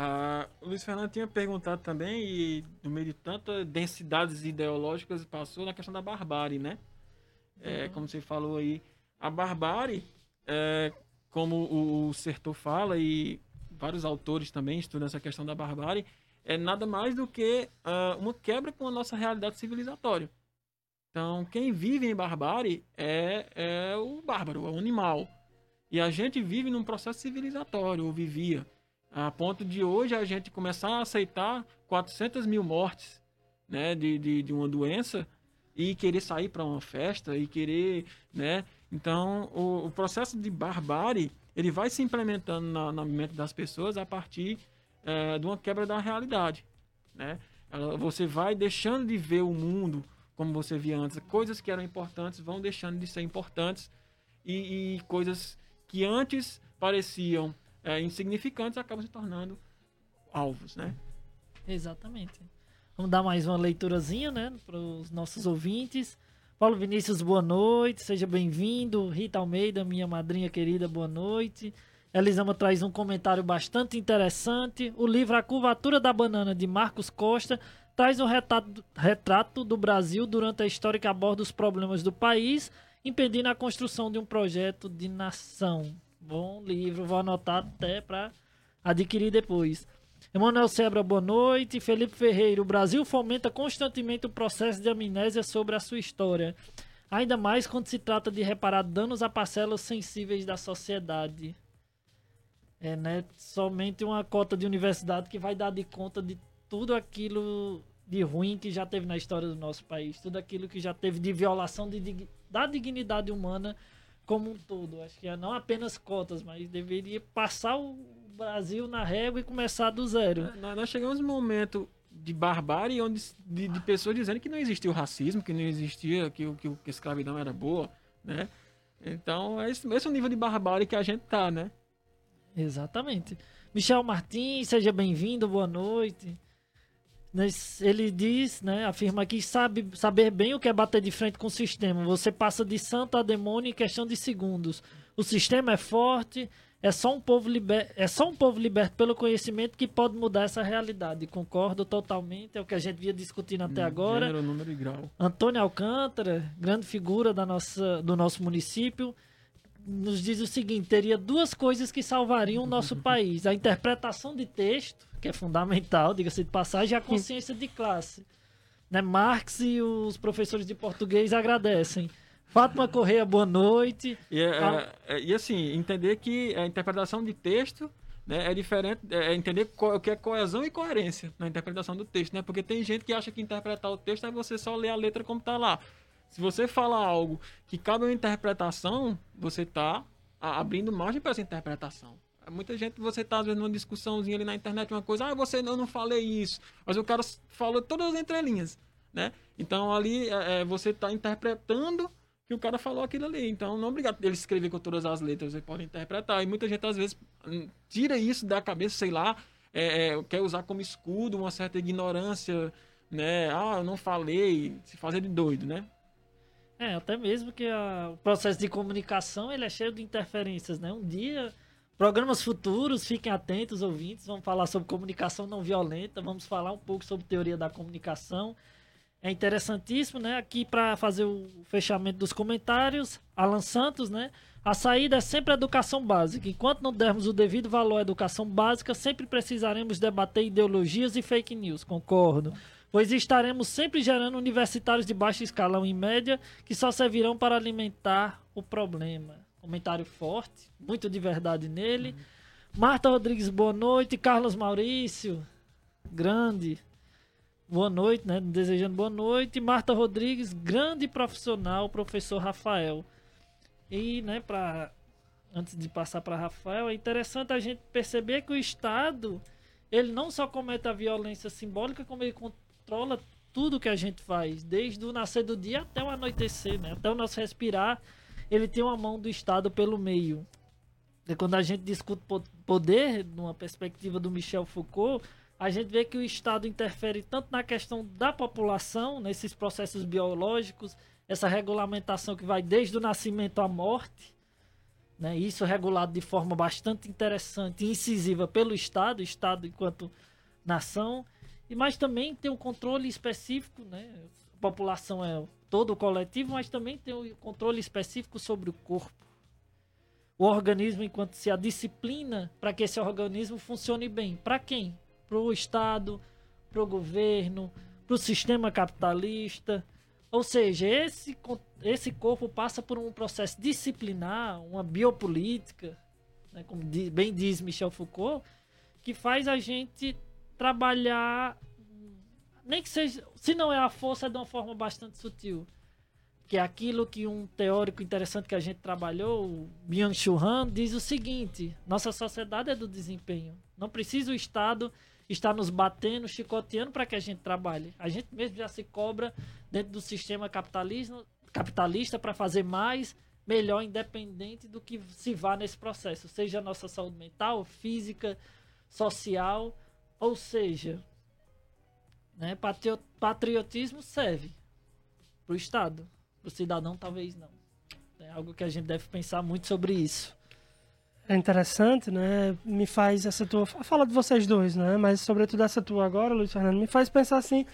Ah, o Luiz Fernando tinha perguntado também, e no meio de tantas densidades ideológicas, passou na questão da barbárie, né? É, uhum. Como você falou aí, a barbárie, é, como o, o Sertor fala, e vários autores também estudam essa questão da barbárie, é nada mais do que uh, uma quebra com a nossa realidade civilizatória. Então, quem vive em barbárie é, é o bárbaro, é o animal. E a gente vive num processo civilizatório, ou vivia. A ponto de hoje a gente começar a aceitar 400 mil mortes né, de, de, de uma doença e querer sair para uma festa e querer, né? Então, o, o, processo de barbárie, ele vai se implementando na, na mente das pessoas a partir é, de uma quebra da realidade, né? Você vai deixando de ver o mundo como você via antes. Coisas que eram importantes vão deixando de ser importantes e, e coisas que antes pareciam é, insignificantes acabam se tornando alvos, né? Exatamente. Vamos dar mais uma leiturazinha, né, para os nossos ouvintes. Paulo Vinícius, boa noite, seja bem-vindo. Rita Almeida, minha madrinha querida, boa noite. Elisama traz um comentário bastante interessante. O livro A Curvatura da Banana, de Marcos Costa, traz um retrato, retrato do Brasil durante a história que aborda os problemas do país, impedindo a construção de um projeto de nação. Bom livro, vou anotar até para adquirir depois. Emanuel Sebra, boa noite. Felipe Ferreira, o Brasil fomenta constantemente o processo de amnésia sobre a sua história. Ainda mais quando se trata de reparar danos a parcelas sensíveis da sociedade. É, né? Somente uma cota de universidade que vai dar de conta de tudo aquilo de ruim que já teve na história do nosso país. Tudo aquilo que já teve de violação de, da dignidade humana como um todo. Acho que é não apenas cotas, mas deveria passar o Brasil na régua e começar do zero. É, nós chegamos num momento de barbárie onde de, de, pessoas dizendo que não existia o racismo, que não existia que, que, que a escravidão era boa, né? Então, é esse, esse é o nível de barbárie que a gente tá, né? Exatamente. Michel Martins, seja bem-vindo, boa noite. Ele diz, né, afirma que sabe saber bem o que é bater de frente com o sistema. Você passa de santo a demônio em questão de segundos. O sistema é forte, é só um povo liber... é só um povo liberto pelo conhecimento que pode mudar essa realidade. Concordo totalmente, é o que a gente via discutindo até hum, agora. Gênero, número e grau. Antônio Alcântara, grande figura da nossa, do nosso município, nos diz o seguinte: teria duas coisas que salvariam o nosso país: a interpretação de texto que é fundamental, diga-se de passagem, é a consciência de classe. Né? Marx e os professores de português agradecem. Fátima Correia, boa noite. E, é, ah. é, e assim, entender que a interpretação de texto né, é diferente, é entender o que é coesão e coerência na interpretação do texto, né? Porque tem gente que acha que interpretar o texto é você só ler a letra como está lá. Se você fala algo que cabe uma interpretação, você está abrindo margem para essa interpretação. Muita gente, você tá às vezes numa discussãozinha ali na internet, uma coisa, ah, você não, não falei isso. Mas o cara falou todas as entrelinhas, né? Então ali é, é você está interpretando que o cara falou aquilo ali. Então, não é obrigado ele escrever com todas as letras, você pode interpretar. E muita gente, às vezes, hum, tira isso da cabeça, sei lá, é, é, quer usar como escudo uma certa ignorância, né? Ah, eu não falei, se fazer de doido, né? É, até mesmo que a, o processo de comunicação ele é cheio de interferências, né? Um dia, programas futuros, fiquem atentos, ouvintes, vamos falar sobre comunicação não violenta, vamos falar um pouco sobre teoria da comunicação. É interessantíssimo, né? Aqui para fazer o fechamento dos comentários, Alan Santos, né? A saída é sempre a educação básica. Enquanto não dermos o devido valor à educação básica, sempre precisaremos debater ideologias e fake news. Concordo pois estaremos sempre gerando universitários de baixo escalão em média que só servirão para alimentar o problema. Comentário forte, muito de verdade nele. Uhum. Marta Rodrigues, boa noite. Carlos Maurício, grande. Boa noite, né? Desejando boa noite. Marta Rodrigues, grande profissional, professor Rafael. E, né, para antes de passar para Rafael, é interessante a gente perceber que o Estado ele não só comete a violência simbólica, como ele controla tudo que a gente faz, desde o nascer do dia até o anoitecer, né? Até o nosso respirar, ele tem uma mão do Estado pelo meio. E quando a gente discute poder, numa perspectiva do Michel Foucault, a gente vê que o Estado interfere tanto na questão da população, nesses processos biológicos, essa regulamentação que vai desde o nascimento à morte, né? isso regulado de forma bastante interessante e incisiva pelo Estado, Estado enquanto nação, e mas também tem um controle específico, né? A população é todo o coletivo, mas também tem o um controle específico sobre o corpo. O organismo, enquanto se a disciplina para que esse organismo funcione bem. Para quem? Para o Estado, para o governo, para o sistema capitalista. Ou seja, esse, esse corpo passa por um processo disciplinar, uma biopolítica, né, como bem diz Michel Foucault, que faz a gente trabalhar. Nem que seja. Se não é a força, é de uma forma bastante sutil. Que é aquilo que um teórico interessante que a gente trabalhou, o Byung-Chul Han, diz o seguinte: nossa sociedade é do desempenho. Não precisa o Estado estar nos batendo, chicoteando para que a gente trabalhe. A gente mesmo já se cobra dentro do sistema capitalismo, capitalista para fazer mais, melhor, independente do que se vá nesse processo, seja a nossa saúde mental, física, social ou seja, né, patriotismo serve para o Estado, para o cidadão talvez não. É algo que a gente deve pensar muito sobre isso. É interessante, né? Me faz essa tua. Fala de vocês dois, né? Mas, sobretudo, essa tua agora, Luiz Fernando, me faz pensar assim.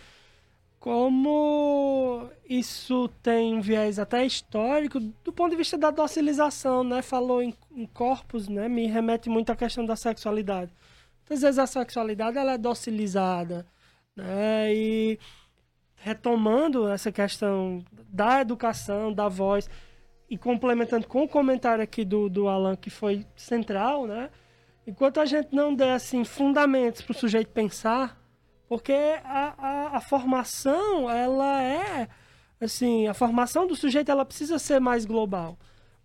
Como isso tem um viés até histórico do ponto de vista da docilização, né? Falou em, em corpos, né? Me remete muito à questão da sexualidade. Às vezes a sexualidade ela é docilizada, né? E retomando essa questão da educação, da voz, e complementando com o comentário aqui do, do Alan, que foi central, né? Enquanto a gente não der, assim, fundamentos para o sujeito pensar, porque a, a, a, formação, ela é, assim, a formação do sujeito, ela precisa ser mais global.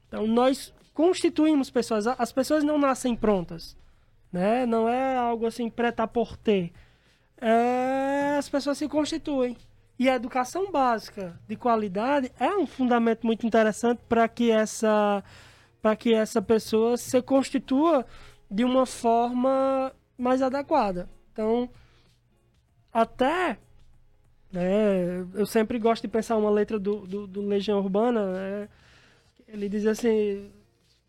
Então, nós constituímos pessoas, as pessoas não nascem prontas né? Não é algo assim preta por ter. É, as pessoas se constituem. E a educação básica de qualidade é um fundamento muito interessante para que essa para que essa pessoa se constitua de uma forma mais adequada. Então, até né, eu sempre gosto de pensar uma letra do, do, do Legião Urbana. Né, ele diz assim: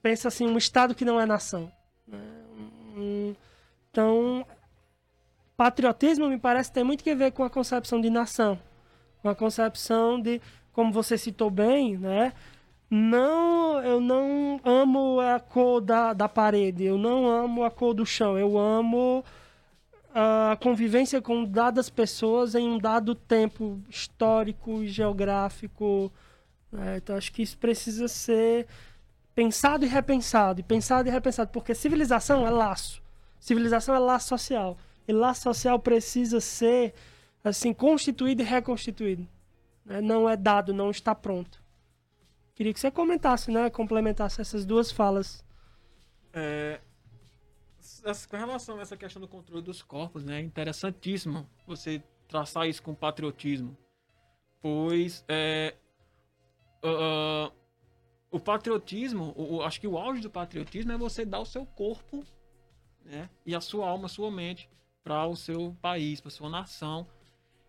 pensa assim, um Estado que não é nação. Então, patriotismo me parece ter muito que ver com a concepção de nação, com a concepção de, como você citou bem, né? Não, eu não amo a cor da, da parede, eu não amo a cor do chão, eu amo a convivência com dadas pessoas em um dado tempo histórico e geográfico. Né? Então, acho que isso precisa ser pensado e repensado, e pensado e repensado, porque civilização é laço. Civilização é laço social. E laço social precisa ser assim constituído e reconstituído. né? não é dado, não está pronto. Queria que você comentasse, né? Complementasse essas duas falas. É, com relação a essa questão do controle dos corpos, né? É interessantíssimo você traçar isso com patriotismo. Pois é, uh, o patriotismo, o, acho que o auge do patriotismo é você dar o seu corpo né, e a sua alma, a sua mente para o seu país, para sua nação.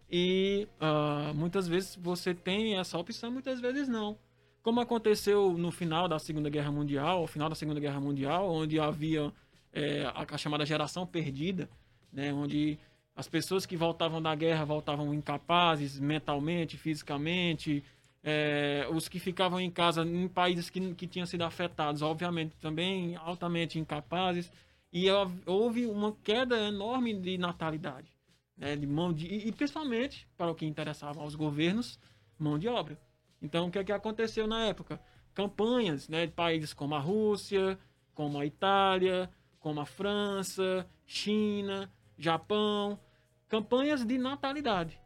E uh, muitas vezes você tem essa opção, muitas vezes não. Como aconteceu no final da Segunda Guerra Mundial, ao final da Segunda Guerra Mundial, onde havia é, a, a, chamada geração perdida, né, onde as pessoas que voltavam da guerra voltavam incapazes mentalmente, fisicamente, é, os que ficavam em casa em países que, que tinham sido afetados, obviamente, também altamente incapazes. E houve uma queda enorme de natalidade. Né, de mão de, e, principalmente, para o que interessava aos governos, mão de obra. Então, o que, é que aconteceu na época? Campanhas né, de países como a Rússia, como a Itália, como a França, China, Japão, campanhas de natalidade.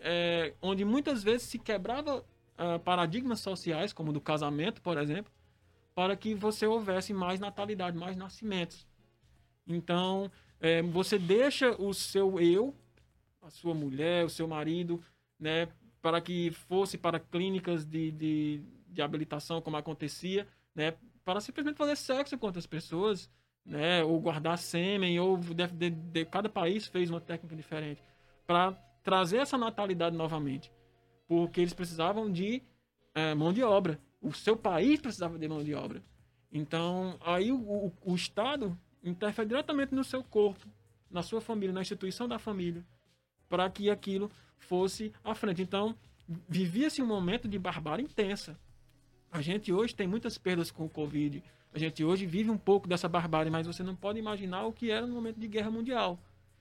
É, onde muitas vezes se quebrava uh, paradigmas sociais, como do casamento, por exemplo, para que você houvesse mais natalidade, mais nascimentos. Então, é, você deixa o seu eu, a sua mulher, o seu marido, né, para que fosse para clínicas de, de, de habilitação, como acontecia, né, para simplesmente fazer sexo com outras pessoas, né, ou guardar sêmen, ou de, de, de cada país fez uma técnica diferente, para trazer essa natalidade novamente porque eles precisavam de é, mão de obra. O seu país precisava de mão de obra. Então, aí o, o, o Estado interfere diretamente no seu corpo, na sua família, na instituição da família, para que aquilo fosse à frente. Então, vivia-se um momento de barbárie intensa. A gente hoje tem muitas perdas com o Covid. A gente hoje vive um pouco dessa barbárie, mas você não pode imaginar o que era no momento de guerra mundial.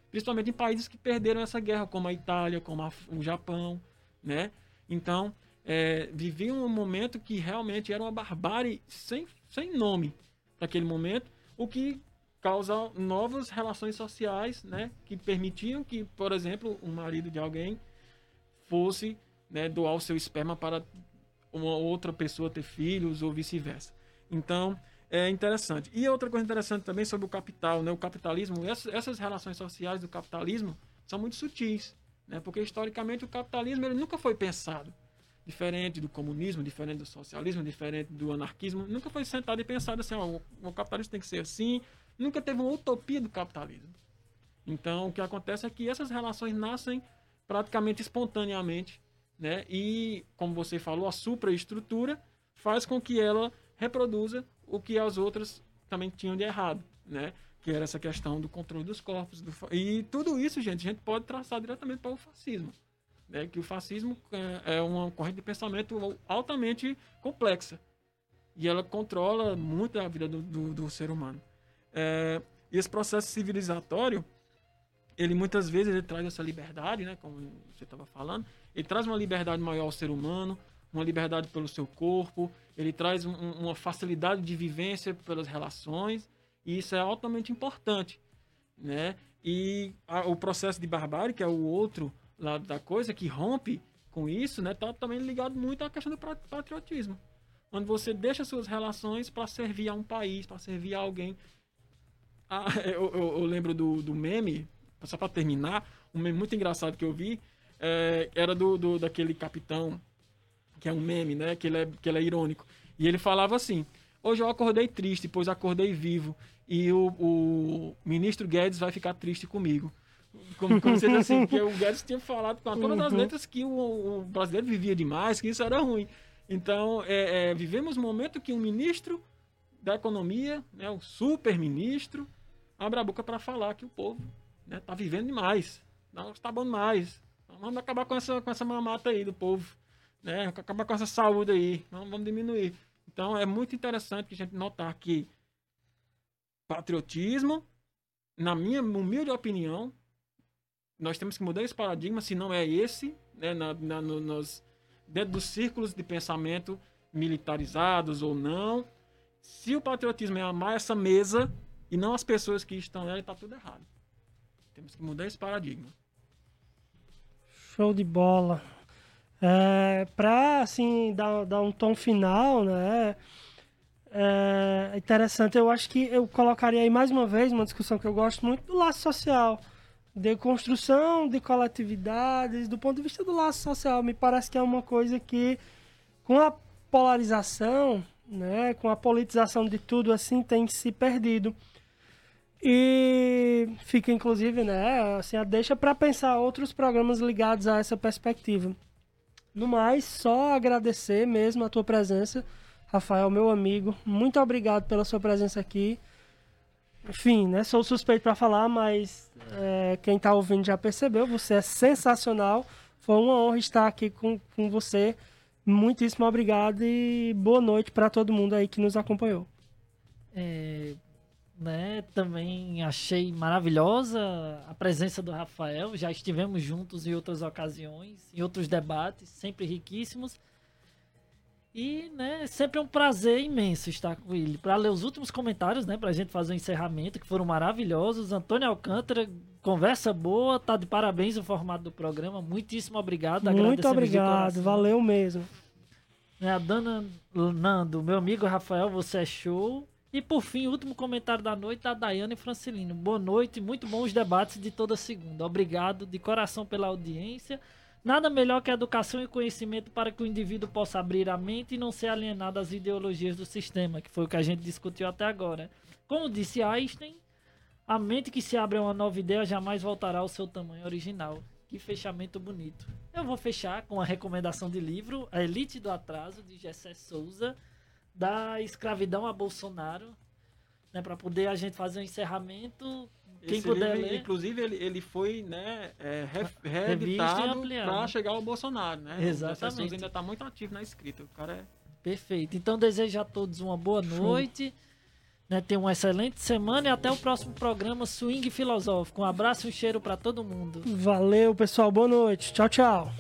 Principalmente em países que perderam essa guerra, como a Itália, como a, o Japão, né? Então, é, viviam um momento que realmente era uma barbárie sem, sem nome para aquele momento, o que causa novas relações sociais, né, que permitiam que, por exemplo, um marido de alguém fosse né, doar o seu esperma para uma outra pessoa ter filhos ou vice-versa. Então, é interessante. E outra coisa interessante também sobre o capital, né, o capitalismo, essas, essas relações sociais do capitalismo são muito sutis. Né? Porque historicamente o capitalismo ele nunca foi pensado. Diferente do comunismo, diferente do socialismo, diferente do anarquismo, nunca foi sentado e pensado assim: ó, o capitalismo tem que ser assim. Nunca teve uma utopia do capitalismo. Então, o que acontece é que essas relações nascem praticamente espontaneamente, né? E, como você falou, a supraestrutura faz com que ela reproduza o que as outras também tinham de errado, né? Que era essa questão do controle dos corpos. Do, e tudo isso, gente, a gente pode traçar diretamente para o fascismo. Né? Que o fascismo é, é uma corrente de pensamento altamente complexa. E ela controla muito a vida do, do, do ser humano. É, e esse processo civilizatório, ele muitas vezes ele traz essa liberdade, né? como você estava falando, ele traz uma liberdade maior ao ser humano, uma liberdade pelo seu corpo, ele traz um, uma facilidade de vivência pelas relações, e isso é altamente importante, né? E a, o processo de barbárie, que é o outro lado da coisa, que rompe com isso, né? Tá também ligado muito à questão do patriotismo. Onde você deixa suas relações para servir a um país, para servir a alguém. Ah, eu, eu, eu, lembro do, do meme, só para terminar, um meme muito engraçado que eu vi, é, era do, do, daquele capitão, que é um meme, né? Que ele é, que ele é irônico. E ele falava assim: Hoje eu acordei triste, pois acordei vivo. E o, o ministro Guedes vai ficar triste comigo. Como, como se assim, que o Guedes tinha falado com todas as uhum. letras que o, o, brasileiro vivia demais, que isso era ruim. Então, é, é, vivemos um momento que um ministro da economia, né, o super ministro, abre a boca para falar que o povo está né, tá vivendo demais, não está bom demais. Vamos acabar com essa, com essa mamata aí do povo. Né? Acabar com essa saúde aí. Vamos, vamos diminuir. Então é muito interessante a gente notar que patriotismo, na minha humilde opinião, nós temos que mudar esse paradigma, se não é esse, né, na, na, no, nos, dentro dos círculos de pensamento militarizados ou não. Se o patriotismo é amar essa mesa e não as pessoas que estão nela, está tudo errado. Temos que mudar esse paradigma. Show de bola. É, para assim dar, dar um tom final, né? É interessante. Eu acho que eu colocaria aí mais uma vez uma discussão que eu gosto muito do laço social, de construção de coletividades, do ponto de vista do laço social. Me parece que é uma coisa que, com a polarização, né, com a politização de tudo assim, tem se perdido. E fica inclusive, né, assim, a deixa para pensar outros programas ligados a essa perspectiva. No mais, só agradecer mesmo a tua presença, Rafael, meu amigo. Muito obrigado pela sua presença aqui. Enfim, né, sou suspeito para falar, mas é, quem está ouvindo já percebeu, você é sensacional. Foi uma honra estar aqui com, com você. Muitíssimo obrigado e boa noite para todo mundo aí que nos acompanhou. É, né? Também achei maravilhosa a presença do Rafael. Já estivemos juntos em outras ocasiões, em outros debates, sempre riquíssimos. E, né, sempre é um prazer imenso estar com ele. Para ler os últimos comentários, né, para a gente fazer o um encerramento, que foram maravilhosos. Antônio Alcântara, conversa boa, tá de parabéns o formato do programa. Muitíssimo obrigado. Muito obrigado, valeu mesmo. Né, a Dana Nando, meu amigo Rafael, você é show. E por fim, último comentário da noite da Daiane Francilino. Boa noite, muito bons debates de toda segunda. Obrigado de coração pela audiência. Nada melhor que educação e conhecimento para que o indivíduo possa abrir a mente e não ser alienado às ideologias do sistema, que foi o que a gente discutiu até agora. Como disse Einstein, a mente que se abre a uma nova ideia jamais voltará ao seu tamanho original. Que fechamento bonito. Eu vou fechar com a recomendação de livro A Elite do Atraso, de Gessé Souza da escravidão a Bolsonaro, né, para poder a gente fazer um encerramento. Quem Esse puder livro, ler. Inclusive, ele, ele foi né, é, re, reeditado para chegar ao Bolsonaro. Né? Exatamente. O ainda está muito ativo na escrita. O cara é... Perfeito. Então, desejo a todos uma boa noite. Né, tenham uma excelente semana e até o próximo programa Swing Filosófico. Um abraço e um cheiro para todo mundo. Valeu, pessoal. Boa noite. Tchau, tchau.